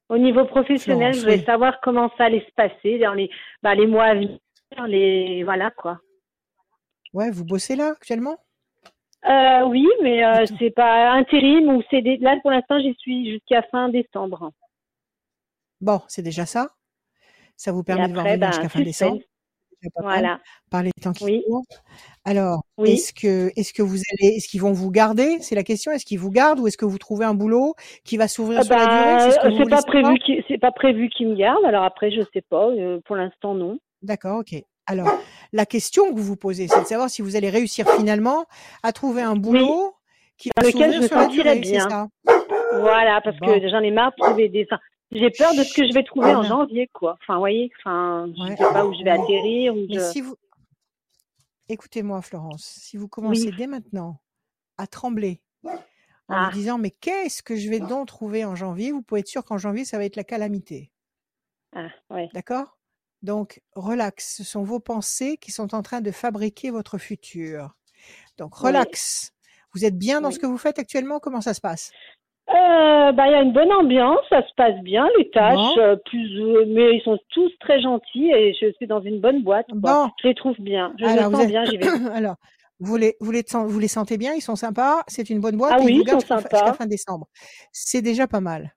Au niveau professionnel, Florence, je voulais oui. savoir comment ça allait se passer dans les, ben, les mois à venir, les, voilà, quoi. Ouais, vous bossez là actuellement? Euh, oui, mais euh, c'est pas intérim ou c'est des... là pour l'instant j'y suis jusqu'à fin décembre. Bon, c'est déjà ça. Ça vous Et permet de voir ben, jusqu'à fin décembre. Pas Voilà. par les temps qui Oui. courent. Alors, Oui. est-ce que, est-ce que vous allez, est-ce qu'ils vont vous garder? C'est la question. Est-ce qu'ils vous gardent ou est-ce que vous trouvez un boulot qui va s'ouvrir Euh, sur la durée? Ben, C'est ce c'est voulez pas prévu c'est pas prévu qu'il me garde. Alors après je sais pas. euh, pour l'instant non. D'accord, ok. Alors, la question que vous vous posez, c'est de savoir si vous allez réussir finalement à trouver un boulot qui va lequel je me sur la sentirais durée, c'est bien. ça? Voilà parce Bon. que j'en ai marre de trouver des. J'ai peur de ce que je vais trouver en Voilà. janvier quoi. Enfin vous voyez. Enfin je Ouais. sais pas où je vais atterrir ou Mais je. si vous, écoutez-moi, Florence, si vous commencez Oui. dès maintenant à trembler en Ah. vous disant mais qu'est-ce que je vais donc trouver en janvier, vous pouvez être sûr qu'en janvier ça va être la calamité, Ah ouais. d'accord? Donc relax, ce sont vos pensées qui sont en train de fabriquer votre futur. Donc Oui. relax. Vous êtes bien dans ce que vous faites actuellement? Comment ça se passe? Euh, bah, il y a une bonne ambiance, ça se passe bien, les tâches, euh, plus, euh, mais ils sont tous très gentils et je suis dans une bonne boîte, quoi. Bon. Je les trouve bien, je Alors, sens êtes- bien, j'y vais. Alors, vous les, vous, les, vous les sentez bien, ils sont sympas, c'est une bonne boîte Ah et ils oui, vous ils gardent sont jusqu'à sympas. fin décembre. C'est déjà pas mal.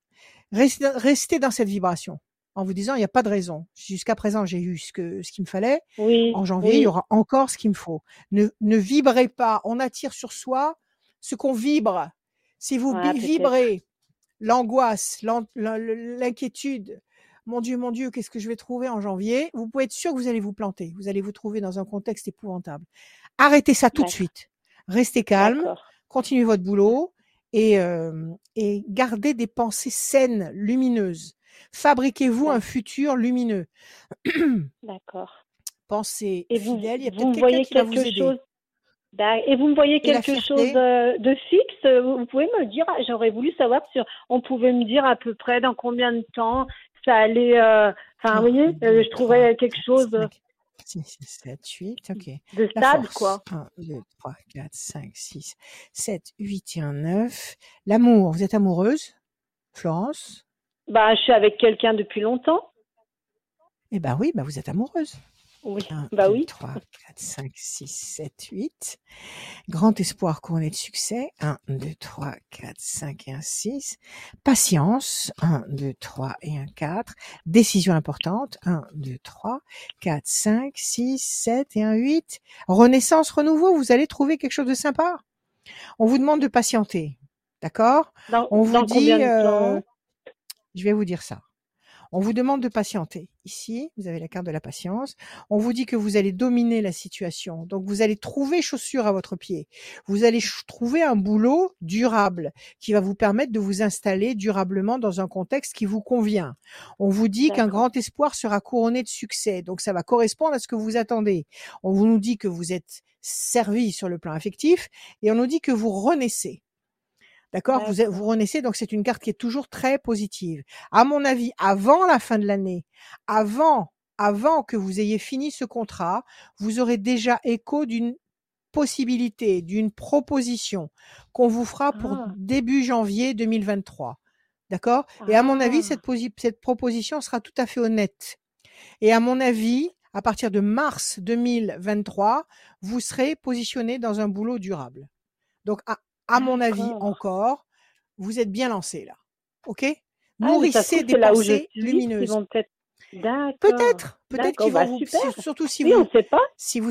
Restez, restez dans cette vibration en vous disant il n'y a pas de raison. Jusqu'à présent, j'ai eu ce, que, ce qu'il me fallait. Oui, En janvier, il y aura encore ce qu'il me faut. Ne, ne vibrez pas. On attire sur soi ce qu'on vibre. Si vous vibrez l'angoisse, l'an- l'in- l'inquiétude, mon Dieu, mon Dieu, qu'est-ce que je vais trouver en janvier? Vous pouvez être sûr que vous allez vous planter. Vous allez vous trouver dans un contexte épouvantable. Arrêtez ça tout de suite. Restez calme, continuez votre boulot et, euh, et gardez des pensées saines, lumineuses. Fabriquez-vous un futur lumineux. D'accord. Pensez Et vous, fidèle. Il y a peut-être quelqu'un qui va vous aider. chose, D'ac- Et vous me voyez quelque chose euh, de fixe euh, Vous pouvez me dire J'aurais voulu savoir si on pouvait me dire à peu près dans combien de temps ça allait. euh, Enfin, vous voyez, euh, je trouverais quelque chose euh, 6, 7, 8, ok. de La force. quoi. 1, 2, 3, 4, 5, 6, 7, 8 et un 9. L'amour, vous êtes amoureuse, Florence? Bah, je suis avec quelqu'un depuis longtemps. Eh ben oui, ben vous êtes amoureuse. Oui. 1, Bah 2, oui. 3, 4, 5, 6, 7, 8. Grand espoir couronné de succès. 1, 2, 3, 4, 5 et un 6. Patience. 1, 2, 3 et un 4. Décision importante. 1, 2, 3, 4, 5, 6, 7 et un 8. Renaissance, renouveau. Vous allez trouver quelque chose de sympa. On vous demande de patienter. D'accord? On vous dit, euh, je vais vous dire ça. On vous demande de patienter. Ici, vous avez la carte de la patience. On vous dit que vous allez dominer la situation. Donc, vous allez trouver chaussure à votre pied. Vous allez trouver un boulot durable qui va vous permettre de vous installer durablement dans un contexte qui vous convient. On vous dit qu'un grand espoir sera couronné de succès. Donc, ça va correspondre à ce que vous attendez. On vous nous dit que vous êtes servi sur le plan affectif et on nous dit que vous renaissez. D'accord? Vous, vous renaissez, donc c'est une carte qui est toujours très positive. À mon avis, avant la fin de l'année, avant, avant que vous ayez fini ce contrat, vous aurez déjà écho d'une possibilité, d'une proposition qu'on vous fera pour Ah. début janvier 2023. D'accord? Et à mon avis, Ah. cette proposition sera tout à fait honnête. Et à mon avis, à partir de mars 2023, vous serez positionné dans un boulot durable. Donc, à, à mon avis, D'accord. encore, vous êtes bien lancé là. OK? Ah, Nourrissez des pensées suis, lumineuses. Peut-être. Peut-être, qu'ils vont bah, vous, super. si- surtout si Oui, vous, on sait pas. si vous,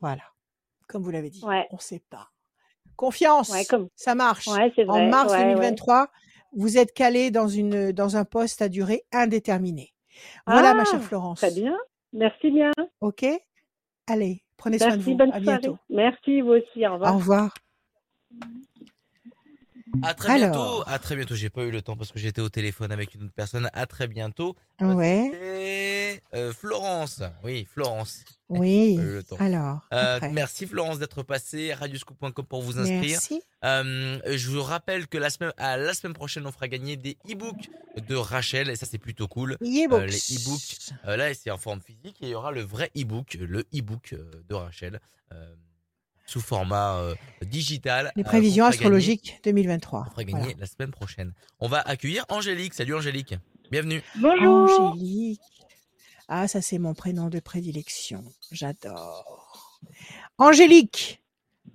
voilà, comme vous l'avez dit, Ouais. on sait pas. Confiance, Ouais, comme. ça marche. Ouais, En mars ouais, ouais. 2023, vous êtes calé dans une, dans un poste à durée indéterminée. Voilà, ma chère Ah, Florence. Très bien. Merci bien. OK? Allez, prenez soin de Merci, vous. bonne À soirée. Merci, vous aussi. Au revoir. Au revoir. À très bientôt. À très bientôt. J'ai pas eu le temps parce que j'étais au téléphone avec une autre personne. À très bientôt. Ouais, euh, Florence. Oui, Florence. oui. Le temps. Alors, Euh, merci Florence d'être passée. Radioscoop.com pour vous inscrire. Merci. Euh, je vous rappelle que la semaine, à la semaine prochaine, on fera gagner des e-books de Rachel et ça c'est plutôt cool. E-books. Les e-books. Là, c'est en forme physique et il y aura le vrai e-book, le e-book de Rachel, sous format euh, digital. Les euh, prévisions astrologiques 2023. On fera gagner Voilà. la semaine prochaine. On va accueillir Angélique. Salut Angélique. Bienvenue. Bonjour. Angélique. Ah, ça c'est mon prénom de prédilection. J'adore. Angélique,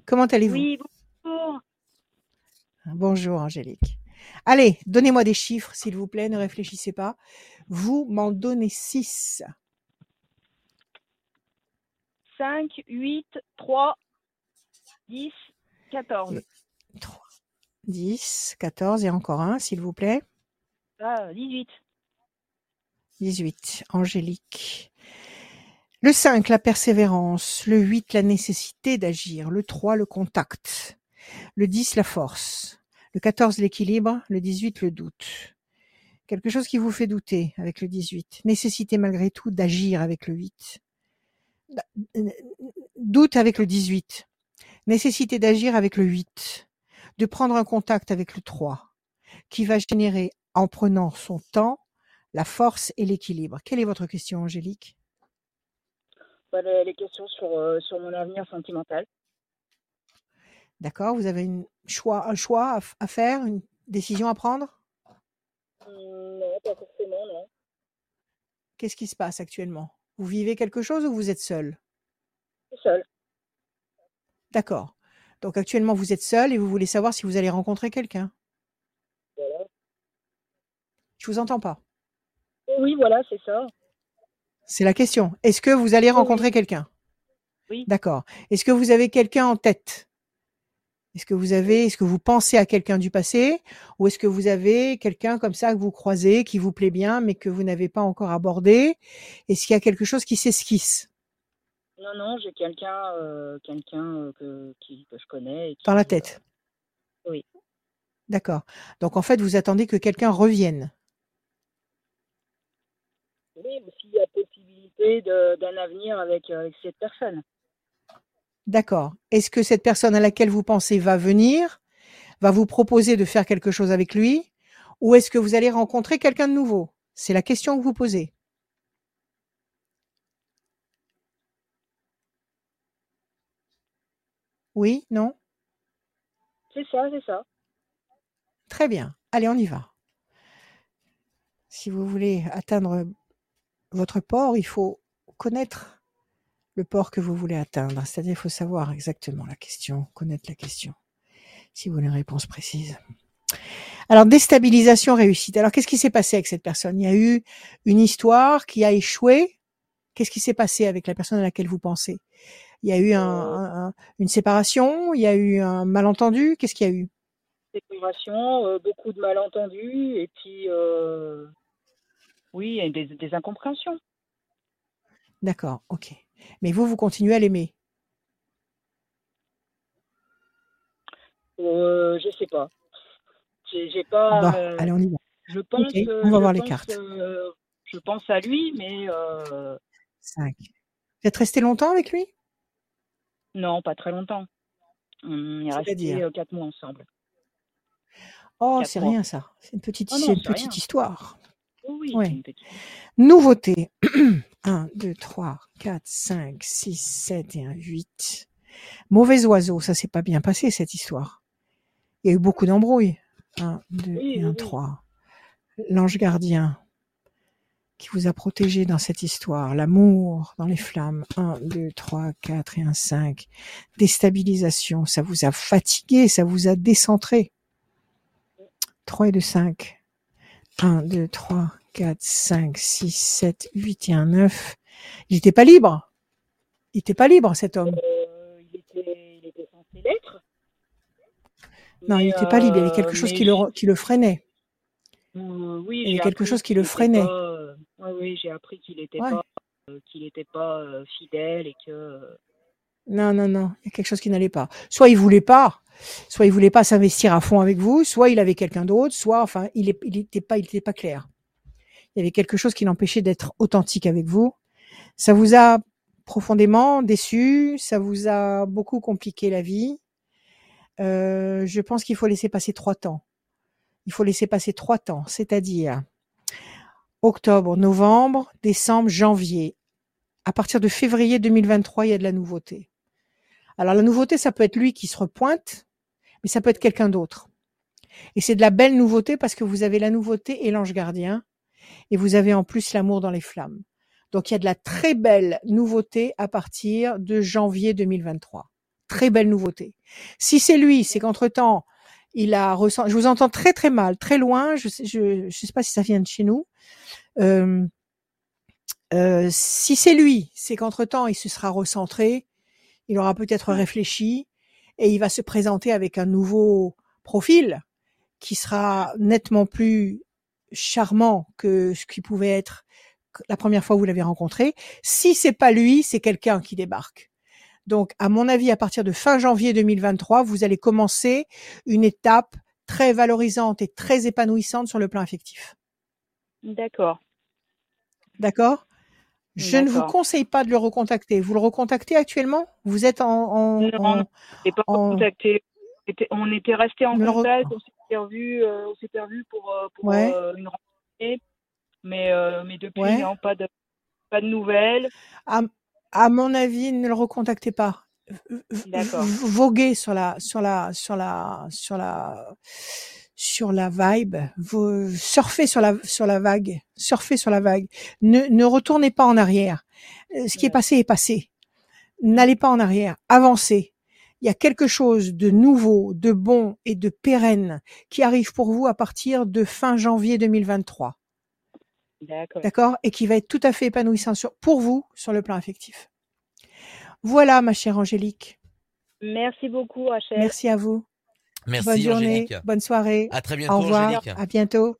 comment allez-vous? Oui, bonjour. Bonjour Angélique. Allez, donnez-moi des chiffres, s'il vous plaît, ne réfléchissez pas. Vous m'en donnez 6. 5, 8, 3, 10, 14. 3, 10, 14 et encore un, s'il vous plaît. Ah, 18. 18, Angélique. Le 5, la persévérance. Le 8, la nécessité d'agir. Le 3, le contact. Le 10, la force. Le 14, l'équilibre. Le 18, le doute. Quelque chose qui vous fait douter avec le 18. Nécessité malgré tout d'agir avec le 8. Doute avec le 18. Nécessité d'agir avec le 8. De prendre un contact avec le 3. Qui va générer, en prenant son temps, la force et l'équilibre. Quelle est votre question, Angélique? Bah, les, questions sur, euh, sur mon avenir sentimental. D'accord Vous avez une choix, un choix à, à faire, une décision à prendre? Hum, non, pas forcément, non. Qu'est-ce qui se passe actuellement? Vous vivez quelque chose ou vous êtes seul? Seul. D'accord. Donc actuellement, vous êtes seul et vous voulez savoir si vous allez rencontrer quelqu'un. Voilà. Je vous entends pas. Oui, voilà, c'est ça. C'est la question. Est-ce que vous allez Oui, rencontrer quelqu'un? Oui. D'accord. Est-ce que vous avez quelqu'un en tête? Est-ce que vous avez, est-ce que vous pensez à quelqu'un du passé? Ou est-ce que vous avez quelqu'un comme ça que vous croisez, qui vous plaît bien, mais que vous n'avez pas encore abordé? Est-ce qu'il y a quelque chose qui s'esquisse? Non, non, j'ai quelqu'un euh, quelqu'un euh, que, qui, que je connais. Et qui, dans la euh, tête oui. D'accord. Donc en fait, vous attendez que quelqu'un revienne. oui, mais s'il y a possibilité d'un avenir avec, avec cette personne. D'accord. Est-ce que cette personne à laquelle vous pensez va venir, va vous proposer de faire quelque chose avec lui, ou est-ce que vous allez rencontrer quelqu'un de nouveau? C'est la question que vous posez. Oui, non? C'est ça, c'est ça. Très bien. Allez, on y va. Si vous voulez atteindre votre port, il faut connaître le port que vous voulez atteindre. C'est-à-dire, il faut savoir exactement la question, connaître la question. Si vous voulez une réponse précise. Alors, déstabilisation réussite. Alors, qu'est-ce qui s'est passé avec cette personne? Il y a eu une histoire qui a échoué? Qu'est-ce qui s'est passé avec la personne à laquelle vous pensez? Il y a eu un, un- un- une séparation? Il y a eu un malentendu? Qu'est-ce qu'il y a eu? Séparation, euh, beaucoup de malentendus et puis euh, oui, il y a des, des incompréhensions. D'accord, ok. Mais vous, vous continuez à l'aimer? Euh, je sais pas. J'ai pas. Bon, euh, allez, on y va. je pense. Euh, on va voir les pense, cartes. euh, je pense à lui, mais euh, 5. Vous êtes resté longtemps avec lui? Non, pas très longtemps. On est resté C'est-à-dire euh, quatre mois ensemble. Oh, c'est rien ça. C'est une petite, Oh non, une petite histoire. Oui, oui, Ouais. une petite. Nouveauté. 1, 2, 3, 4, 5, 6, 7 et un 8. Mauvais oiseau, ça s'est pas bien passé cette histoire. Il y a eu beaucoup d'embrouilles. 1, 2 Oui, et oui, 1, oui. 3. L'ange gardien qui vous a protégé dans cette histoire. L'amour dans les flammes. 1, 2, 3, 4 et un 5. Déstabilisation, ça vous a fatigué, ça vous a décentré. 3 et 2, 5. 1, 2, 3, 4, 5, 6, 7, 8 et un 9. Il n'était pas libre. Il n'était pas libre, cet homme. Euh, il, était, il était censé l'être. Non, il n'était pas libre. Il y avait euh, quelque chose mais qui le, qui le freinait. Euh, oui, Il y avait quelque chose qui le freinait. pas, ouais, oui, j'ai appris qu'il était Ouais. pas, euh, qu'il était pas euh, fidèle et que. euh, Non, non, non. Il y a quelque chose qui n'allait pas. Soit il voulait pas, soit il voulait pas s'investir à fond avec vous, soit il avait quelqu'un d'autre, soit, enfin, il n'était il était pas, il était pas clair. Il y avait quelque chose qui l'empêchait d'être authentique avec vous. Ça vous a profondément déçu, ça vous a beaucoup compliqué la vie. Euh, je pense qu'il faut laisser passer trois temps. Il faut laisser passer trois temps, c'est-à-dire octobre, novembre, décembre, janvier. À partir de février 2023, il y a de la nouveauté. Alors la nouveauté, ça peut être lui qui se repointe, mais ça peut être quelqu'un d'autre. Et c'est de la belle nouveauté parce que vous avez la nouveauté et l'ange gardien, et vous avez en plus l'amour dans les flammes. Donc il y a de la très belle nouveauté à partir de janvier 2023. Très belle nouveauté. Si c'est lui, c'est qu'entre-temps, il a ressenti, je vous entends très très mal, très loin, je sais, je, je sais pas si ça vient de chez nous. Euh, euh, si c'est lui, c'est qu'entre-temps, il se sera recentré, il aura peut-être réfléchi et il va se présenter avec un nouveau profil qui sera nettement plus charmant que ce qui pouvait être la première fois où vous l'avez rencontré. Si c'est pas lui, c'est quelqu'un qui débarque. Donc, à mon avis, à partir de fin janvier 2023, vous allez commencer une étape très valorisante et très épanouissante sur le plan affectif. D'accord. D'accord? Je ne vous conseille pas de le recontacter. Vous le recontactez actuellement? Vous êtes en... en- Non, en- j'ai pas en- contacté. Était- On était resté en re- contact, on s'était revu, euh, on pour, euh, pour Ouais. euh, une rentrée, mais euh, mais depuis Ouais. non pas de pas de nouvelles. à, à mon avis, ne le recontactez pas. Voguez sur la, sur la, sur la, sur la, sur la vibe. Vous surfez sur la, sur la vague. Surfez sur la vague. Ne, ne retournez pas en arrière. Euh, Ce qui est passé est passé. N'allez pas en arrière. Avancez. Il y a quelque chose de nouveau, de bon et de pérenne qui arrive pour vous à partir de fin janvier 2023. D'accord. D'accord? Et qui va être tout à fait épanouissant sur, pour vous sur le plan affectif. Voilà, ma chère Angélique. Merci beaucoup, Rachel. Merci à vous. Merci bonne journée, Angélique. bonne soirée. À très bientôt Au revoir. Angélique. À bientôt.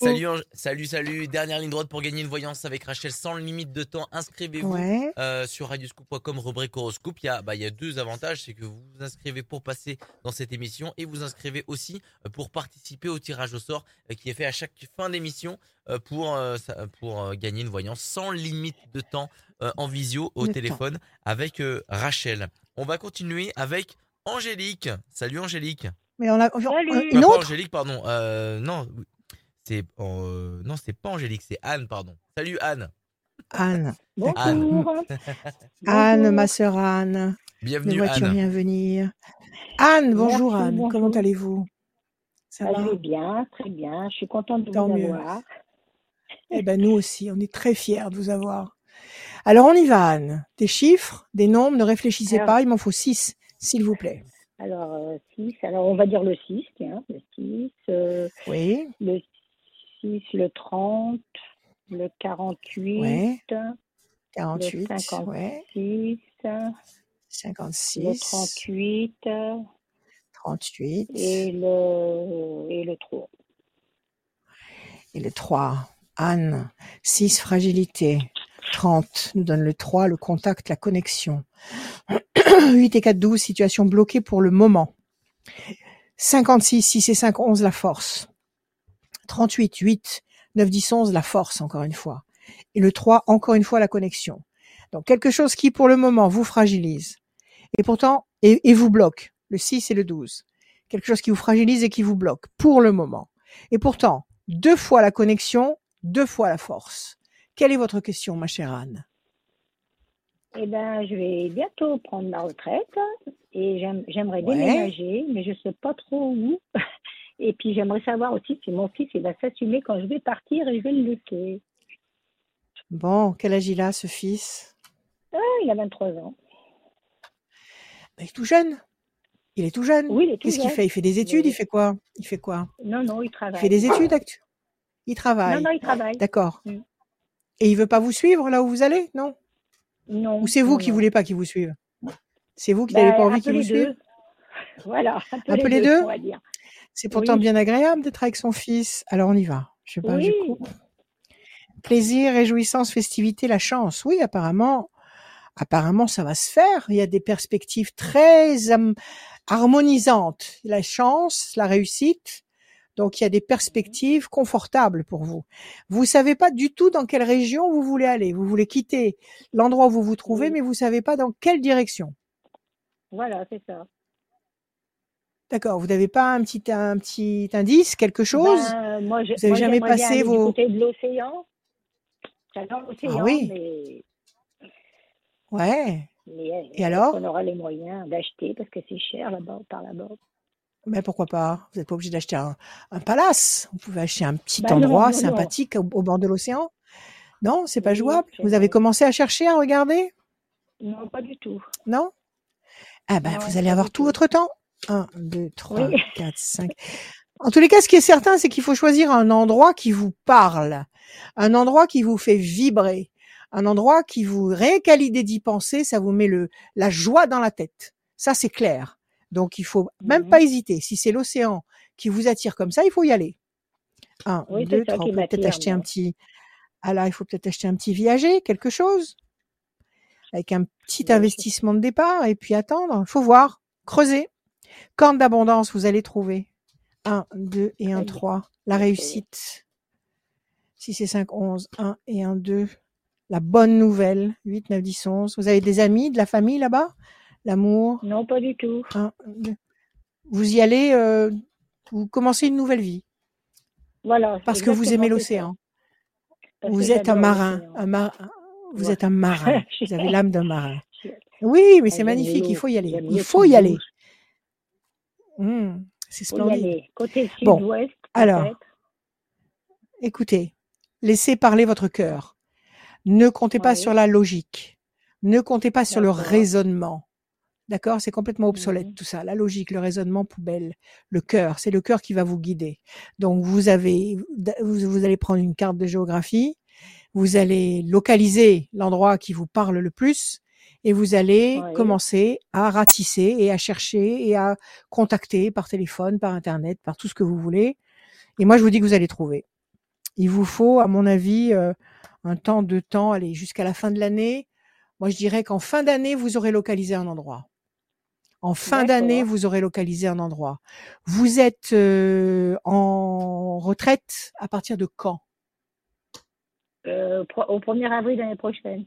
Salut, salut, salut. Dernière ligne droite pour gagner une voyance avec Rachel sans limite de temps. Inscrivez-vous Ouais. euh, sur radioscoop.com rubrique horoscope. Il y a, bah, il y a deux avantages, c'est que vous vous inscrivez pour passer dans cette émission et vous inscrivez aussi euh, pour participer au tirage au sort euh, qui est fait à chaque fin d'émission pour gagner une voyance sans limite de temps en visio au temps. téléphone avec Rachel. On va continuer avec Angélique. Salut Angélique. Mais on a Salut. une autre Angélique, pardon. Euh, non, c'est euh, non, c'est pas Angélique, c'est Anne, pardon. Salut Anne. Anne. Bonjour. Anne, Bonjour. ma sœur Anne. Ne Bienvenue vois-tu Anne. rien venir? Anne, bonjour Merci, Anne. bonjour. Comment allez-vous? Ça va? je vais bien, très bien. Je suis contente de Tant vous mieux. avoir. Eh ben nous aussi, on est très fiers de vous avoir. Alors on y va Anne. Des chiffres, des nombres, ne réfléchissez Alors- pas, il m'en faut six, s'il vous plaît. Alors, 6. Alors, on va dire le 6, tiens. Le 6, euh, Oui, le 6, le 30, le 48, Ouais. le 48, 56, ouais, le 56, 38 38 et le, et le 3. et le 3. Anne, 6, fragilité. 30 nous donne le 3, le contact, la connexion. 8 et 4, 12, situation bloquée pour le moment. 56, 6 et 5, 11, la force. 38, 8, 9, 10, 11, la force, encore une fois. Et le 3, encore une fois, la connexion. Donc, quelque chose qui, pour le moment, vous fragilise. Et pourtant, et, et vous bloque. Le 6 et le 12. Quelque chose qui vous fragilise et qui vous bloque. Pour le moment. Et pourtant, deux fois la connexion, deux fois la force. Quelle est votre question, ma chère Anne? Eh ben, je vais bientôt prendre ma retraite et j'aime- j'aimerais Ouais. déménager, mais je sais pas trop où. Et puis, j'aimerais savoir aussi si mon fils il va s'assumer quand je vais partir et je vais le laisser. Bon, quel âge il a, ce fils? Ah, il a 23 ans. Il est tout jeune. Il est tout jeune. Oui, il est tout Qu'est-ce qu'il fait? Il fait des études? Oui. Il fait quoi? Il fait quoi? Non, non, il Il travaille. fait des études actu Il Non, travaille. non, il travaille. D'accord. Mm. Et il veut pas vous suivre là où vous allez Non? Non. Ou c'est vous non, qui non. voulez pas qu'il vous suive? C'est vous qui Ben, n'avez pas envie qu'il vous suive? Voilà, un peu, les deux. C'est pourtant Oui. bien agréable d'être avec son fils. Alors on y va. Je sais pas, je Oui. coupe. Plaisir, réjouissance, festivité, la chance. Oui, apparemment, apparemment, ça va se faire. Il y a des perspectives très harmonisantes. La chance, la réussite. Donc, il y a des perspectives confortables pour vous. Vous savez pas du tout dans quelle région vous voulez aller. Vous voulez quitter l'endroit où vous vous trouvez, mais vous savez pas dans quelle direction. Voilà, c'est ça. D'accord. Vous n'avez pas un petit, un petit indice, quelque chose? Ben, moi, je, Vous avez moi, jamais passé vos- du côté de l'océan. J'adore l'océan, Ah oui. mais, Ouais. mais euh, Et alors? on aura les moyens d'acheter parce que c'est cher là-bas, par là-bas. Mais pourquoi pas? Vous n'êtes pas obligé d'acheter un, un palace. Vous pouvez acheter un petit Bah non, endroit non, non. sympathique au, au bord de l'océan. Non, c'est pas jouable. Vous avez commencé à chercher, à regarder? Non, pas du tout. Non? Ah ben, vous allez avoir tout. votre temps. 1, 2, 3, Oui. 4, 5. En tous les cas, ce qui est certain, c'est qu'il faut choisir un endroit qui vous parle, un endroit qui vous fait vibrer, un endroit qui vous rien qu'à l'idée d'y penser, ça vous met le la joie dans la tête. Ça, c'est clair. Donc, il faut même Mhm. pas hésiter. Si c'est l'océan qui vous attire comme ça, il faut y aller. 1, Oui, 2, c'est ça 3. qui On peut peut-être acheter un petit. Ah là, il faut peut-être acheter un petit viager, quelque chose, avec un petit Oui, investissement de départ, et puis attendre. Il faut voir, creuser. Corne d'abondance, vous allez trouver. 1, 2 et 1, Très bien. 3. La réussite. 6 et 5, 11. 1 et 1, 2. La bonne nouvelle. 8, 9, 10, 11. Vous avez des amis, de la famille là-bas? L'amour. Non, pas du tout. 1, 2. Vous y allez, euh, vous commencez une nouvelle vie. Voilà. Parce que vous c'est l'océan. Vous êtes un marin. l'océan. Un mar- Vous Ouais. êtes un marin. Vous avez l'âme d'un marin. Oui, mais Ah, c'est magnifique. Il faut y aller. Il l'eau faut y aller. Mmh, c'est splendide. Côté Bon, alors. Écoutez, laissez parler votre cœur. Ne comptez pas sur la logique. Ne comptez pas sur le raisonnement. D'accord? C'est complètement obsolète Mhm. tout ça. La logique, le raisonnement, poubelle. Le cœur, c'est le cœur qui va vous guider. Donc vous avez, vous, vous allez prendre une carte de géographie, vous allez localiser l'endroit qui vous parle le plus et vous allez commencer à ratisser et à chercher et à contacter par téléphone, par internet, par tout ce que vous voulez. Et moi, je vous dis que vous allez trouver. Il vous faut, à mon avis, euh, un temps, deux temps, allez, jusqu'à la fin de l'année. Moi, je dirais qu'en fin d'année, vous aurez localisé un endroit. En fin d'année, vous aurez localisé un endroit. Vous êtes euh, en retraite à partir de quand? Euh, au 1er avril l'année prochaine.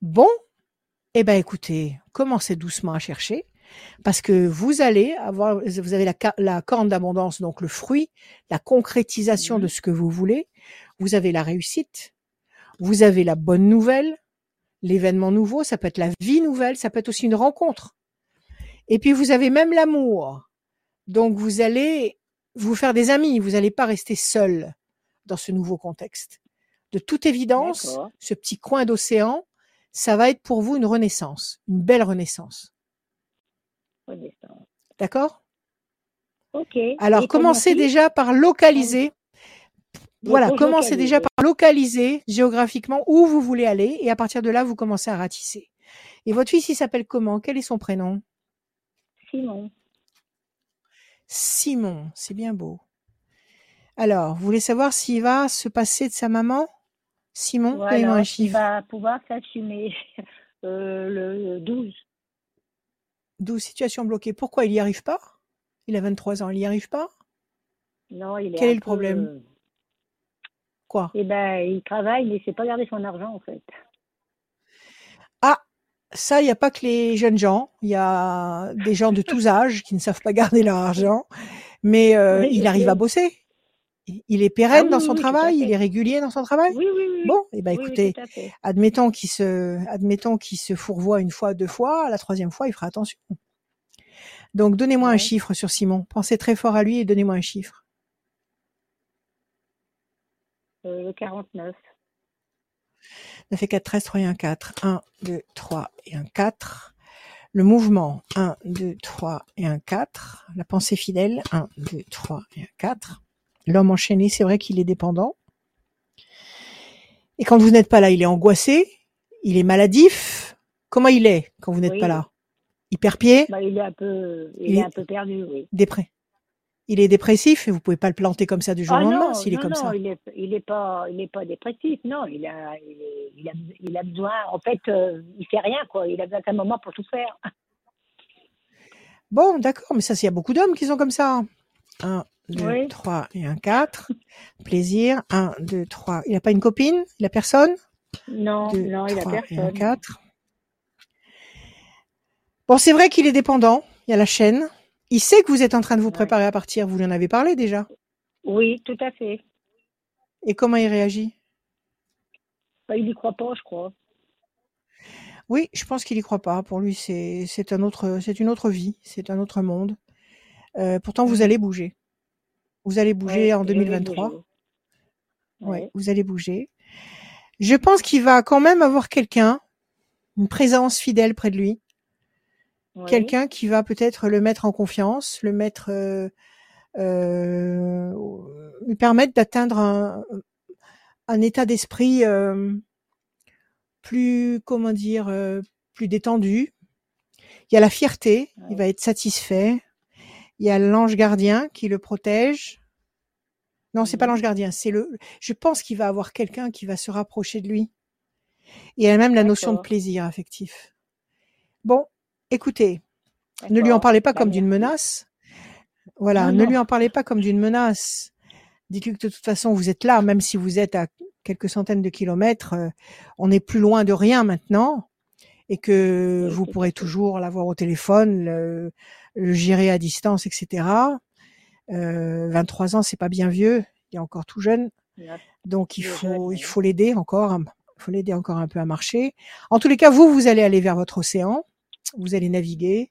Bon, Eh ben, écoutez, commencez doucement à chercher parce que vous allez avoir, vous avez la, corne d'abondance, donc le fruit, la concrétisation de Mhm. ce que vous voulez. Vous avez la réussite, vous avez la bonne nouvelle, l'événement nouveau, ça peut être la vie nouvelle, ça peut être aussi une rencontre. Et puis vous avez même l'amour. Donc vous allez vous faire des amis, vous n'allez pas rester seul dans ce nouveau contexte. De toute évidence, ce petit coin d'océan, ça va être pour vous une renaissance, une belle renaissance. Renaissance. D'accord? Ok. Alors Et commencez déjà par localiser. Voilà, commencez déjà par localiser géographiquement où vous voulez aller et à partir de là, vous commencez à ratisser. Et votre fils, il s'appelle comment? Quel est son prénom? Simon. Simon, c'est bien beau. Alors, vous voulez savoir s'il va se passer de sa maman? Simon, donnez-moi Voilà, un il va pouvoir s'assumer euh, le 12. 12 situations bloquées. Pourquoi il n'y arrive pas? Il a 23 ans, il n'y arrive pas? Non, il est Quel est le problème? euh, Quoi? Eh ben, il travaille, mais il sait pas garder son argent, en fait. Ça, il n'y a pas que les jeunes gens. Il y a des gens de tous âges qui ne savent pas garder leur argent. Mais euh, Oui, il arrive à bosser. Il est pérenne Ah oui, dans son travail, il est régulier dans son travail. Oui, oui. Bon, eh ben écoutez, admettons qu'il se, admettons qu'il se fourvoie une fois, deux fois, la troisième fois, il fera attention. Donc, donnez-moi un chiffre sur Simon. Pensez très fort à lui et donnez-moi un chiffre. Euh, le 49. 9 et 4, 13, 3 et 1, 4. 1, 2, 3 et 1, 4. Le mouvement, 1, 2, 3 et 1, 4. La pensée fidèle, 1, 2, 3 et 1, 4. L'homme enchaîné, c'est vrai qu'il est dépendant. Et quand vous n'êtes pas là, il est angoissé, il est maladif. Comment il est quand vous n'êtes Oui, pas là? Hyperpied, Bah, il est un peu, il, Il est est- un peu perdu, oui. dépré. Il est dépressif et vous pouvez pas le planter comme ça du jour Ah au lendemain non, s'il est comme non, ça. il est, il est pas, il est pas dépressif, non. Il a, il, est- il a, il a besoin. En fait, euh, il fait rien, quoi. Il a besoin d'un moment pour tout faire. Bon, d'accord, mais ça, il y a beaucoup d'hommes qui sont comme ça. 1, 2, Oui. 3 et un 4. Plaisir. 1, 2, 3. Il n'a pas une copine? Il a personne? Non, 2, non, il a 3 et un personne. 4. Bon, c'est vrai qu'il est dépendant. Il y a la chaîne. Il sait que vous êtes en train de vous préparer à partir. Vous lui en avez parlé déjà? Oui, tout à fait. Et comment il réagit? Bah, il y croit pas, je crois. Oui, je pense qu'il y croit pas. Pour lui, c'est c'est un autre, c'est une autre vie, c'est un autre monde. Euh, pourtant, vous Mhm. allez bouger. Vous allez bouger Ouais, en je vais 2023. bouger. Ouais, Ouais. vous allez bouger. Je pense qu'il va quand même avoir quelqu'un, une présence fidèle près de lui, Quelqu'un qui va peut-être le mettre en confiance, le mettre, euh, euh, lui permettre d'atteindre un, un état d'esprit euh, plus, comment dire, euh, plus détendu. Il y a la fierté, il va être satisfait. Il y a l'ange gardien qui le protège. Non, c'est pas l'ange gardien, c'est le. Je pense qu'il va avoir quelqu'un qui va se rapprocher de lui. Il y a même la notion de plaisir affectif. Bon, écoutez, ne lui en parlez pas Bah, comme d'une merci. menace. Voilà, Non, ne non. lui en parlez pas comme d'une menace. Dites-lui que de toute façon, vous êtes là, même si vous êtes à quelques centaines de kilomètres, euh, on est plus loin de rien maintenant, et que vous pourrez toujours l'avoir au téléphone, le, le gérer à distance, etc. Euh, 23 ans, c'est pas bien vieux, il est encore tout jeune, donc il faut, il faut l'aider encore, il faut l'aider encore un peu à marcher. En tous les cas, vous, vous allez aller vers votre océan, vous allez naviguer,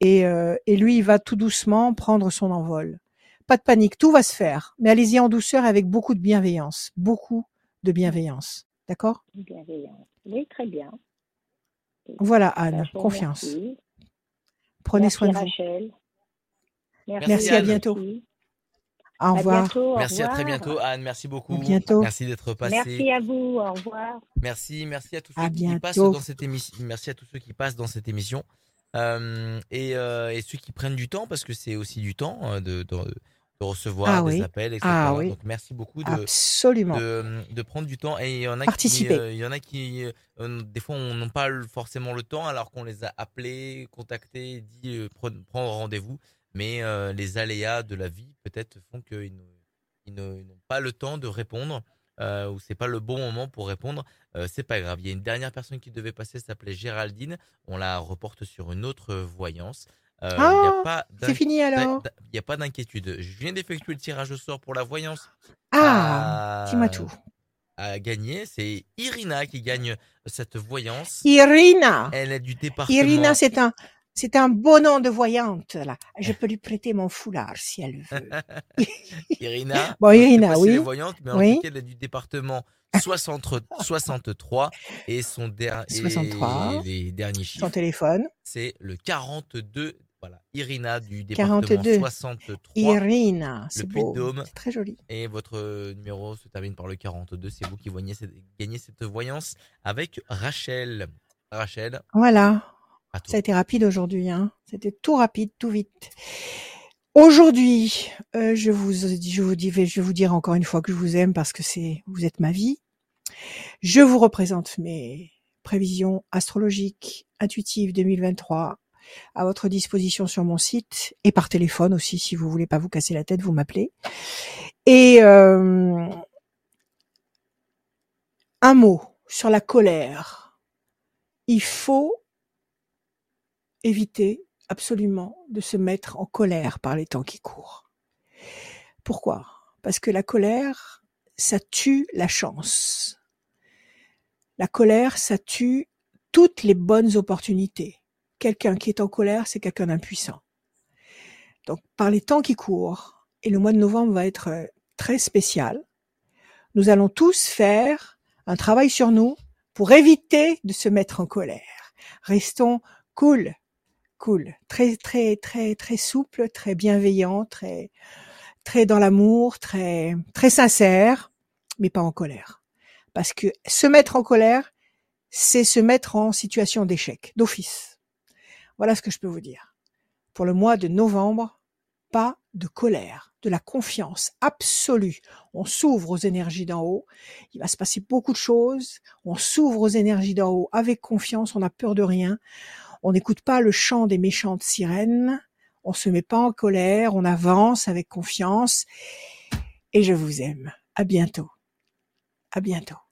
et, euh, et lui, il va tout doucement prendre son envol. Pas de panique, tout va se faire, mais allez-y en douceur avec beaucoup de bienveillance, beaucoup de bienveillance. D'accord? Bienveillant. Oui, très bien. Voilà, Anne, confiance. Prenez Merci, soin de vous. Merci, Merci, à bientôt. merci. Au À revoir. bientôt, au Merci, à très bientôt, Anne. Merci beaucoup. bientôt. Merci d'être passé. Merci à vous, au revoir. Merci, merci à tous À ceux qui passent bientôt. dans cette émission. Merci à tous ceux qui passent dans cette émission. Euh, et, euh, et ceux qui prennent du temps, parce que c'est aussi du temps euh, de, de, de recevoir Ah des oui. appels, etc. Ah oui. Donc merci beaucoup de, Absolument. de, de prendre du temps. Et il y en a qui, Participer. euh, il y en a qui, euh, des fois, on n'a pas forcément le temps, alors qu'on les a appelés, contactés, dit euh, pre- prendre rendez-vous. Mais euh, les aléas de la vie, peut-être, font qu'ils n'ont pas le temps de répondre. euh, ou c'est pas le bon moment pour répondre, euh, c'est pas grave. Il y a une dernière personne qui devait passer, s'appelait Géraldine. On la reporte sur une autre voyance. Euh, Ah, pas c'est fini alors. Il n'y a pas d'inquiétude. Je viens d'effectuer le tirage au sort pour la voyance. Ah, à, dis-moi tout. à gagner. C'est Irina qui gagne cette voyance. Irina. Elle est du département. Irina, c'est un, c'est un beau nom de voyante, là. Je peux lui prêter mon foulard si elle veut. Irina. Bon, Irina, pas si oui. elle est voyante, mais en Oui. tout cas, elle est du département 60 63 et son der- et 63. les derniers Son chiffres, téléphone. c'est le 42. Voilà, Irina du département 42. 63 Irina. C'est beau. C'est très joli. et votre numéro se termine par le 42. C'est vous qui gagnez cette voyance avec Rachel. Rachel, Voilà. Ça a été rapide aujourd'hui, hein. C'était tout rapide, tout vite. Aujourd'hui, euh, je vous, je vous dis, je vais vous dire encore une fois que je vous aime parce que c'est, vous êtes ma vie. Je vous représente mes prévisions astrologiques intuitives 2023 à votre disposition sur mon site et par téléphone aussi si vous voulez pas vous casser la tête, vous m'appelez. Et euh, un mot sur la colère. Il faut éviter absolument de se mettre en colère par les temps qui courent. Pourquoi? Parce que la colère, ça tue la chance. La colère, ça tue toutes les bonnes opportunités. Quelqu'un qui est en colère, c'est quelqu'un d'impuissant. Donc, par les temps qui courent, et le mois de novembre va être euh, très spécial, nous allons tous faire un travail sur nous pour éviter de se mettre en colère. Restons cool, cool, très très très très souple, très bienveillant, très très dans l'amour, très très sincère, mais pas en colère. Parce que se mettre en colère, c'est se mettre en situation d'échec, d'office. Voilà ce que je peux vous dire. Pour le mois de novembre, pas de colère, de la confiance absolue. On s'ouvre aux énergies d'en haut. Il va se passer beaucoup de choses. On s'ouvre aux énergies d'en haut avec confiance. On n'a peur de rien. On n'écoute pas le chant des méchantes sirènes. On se met pas en colère. On avance avec confiance. Et je vous aime. À bientôt. À bientôt.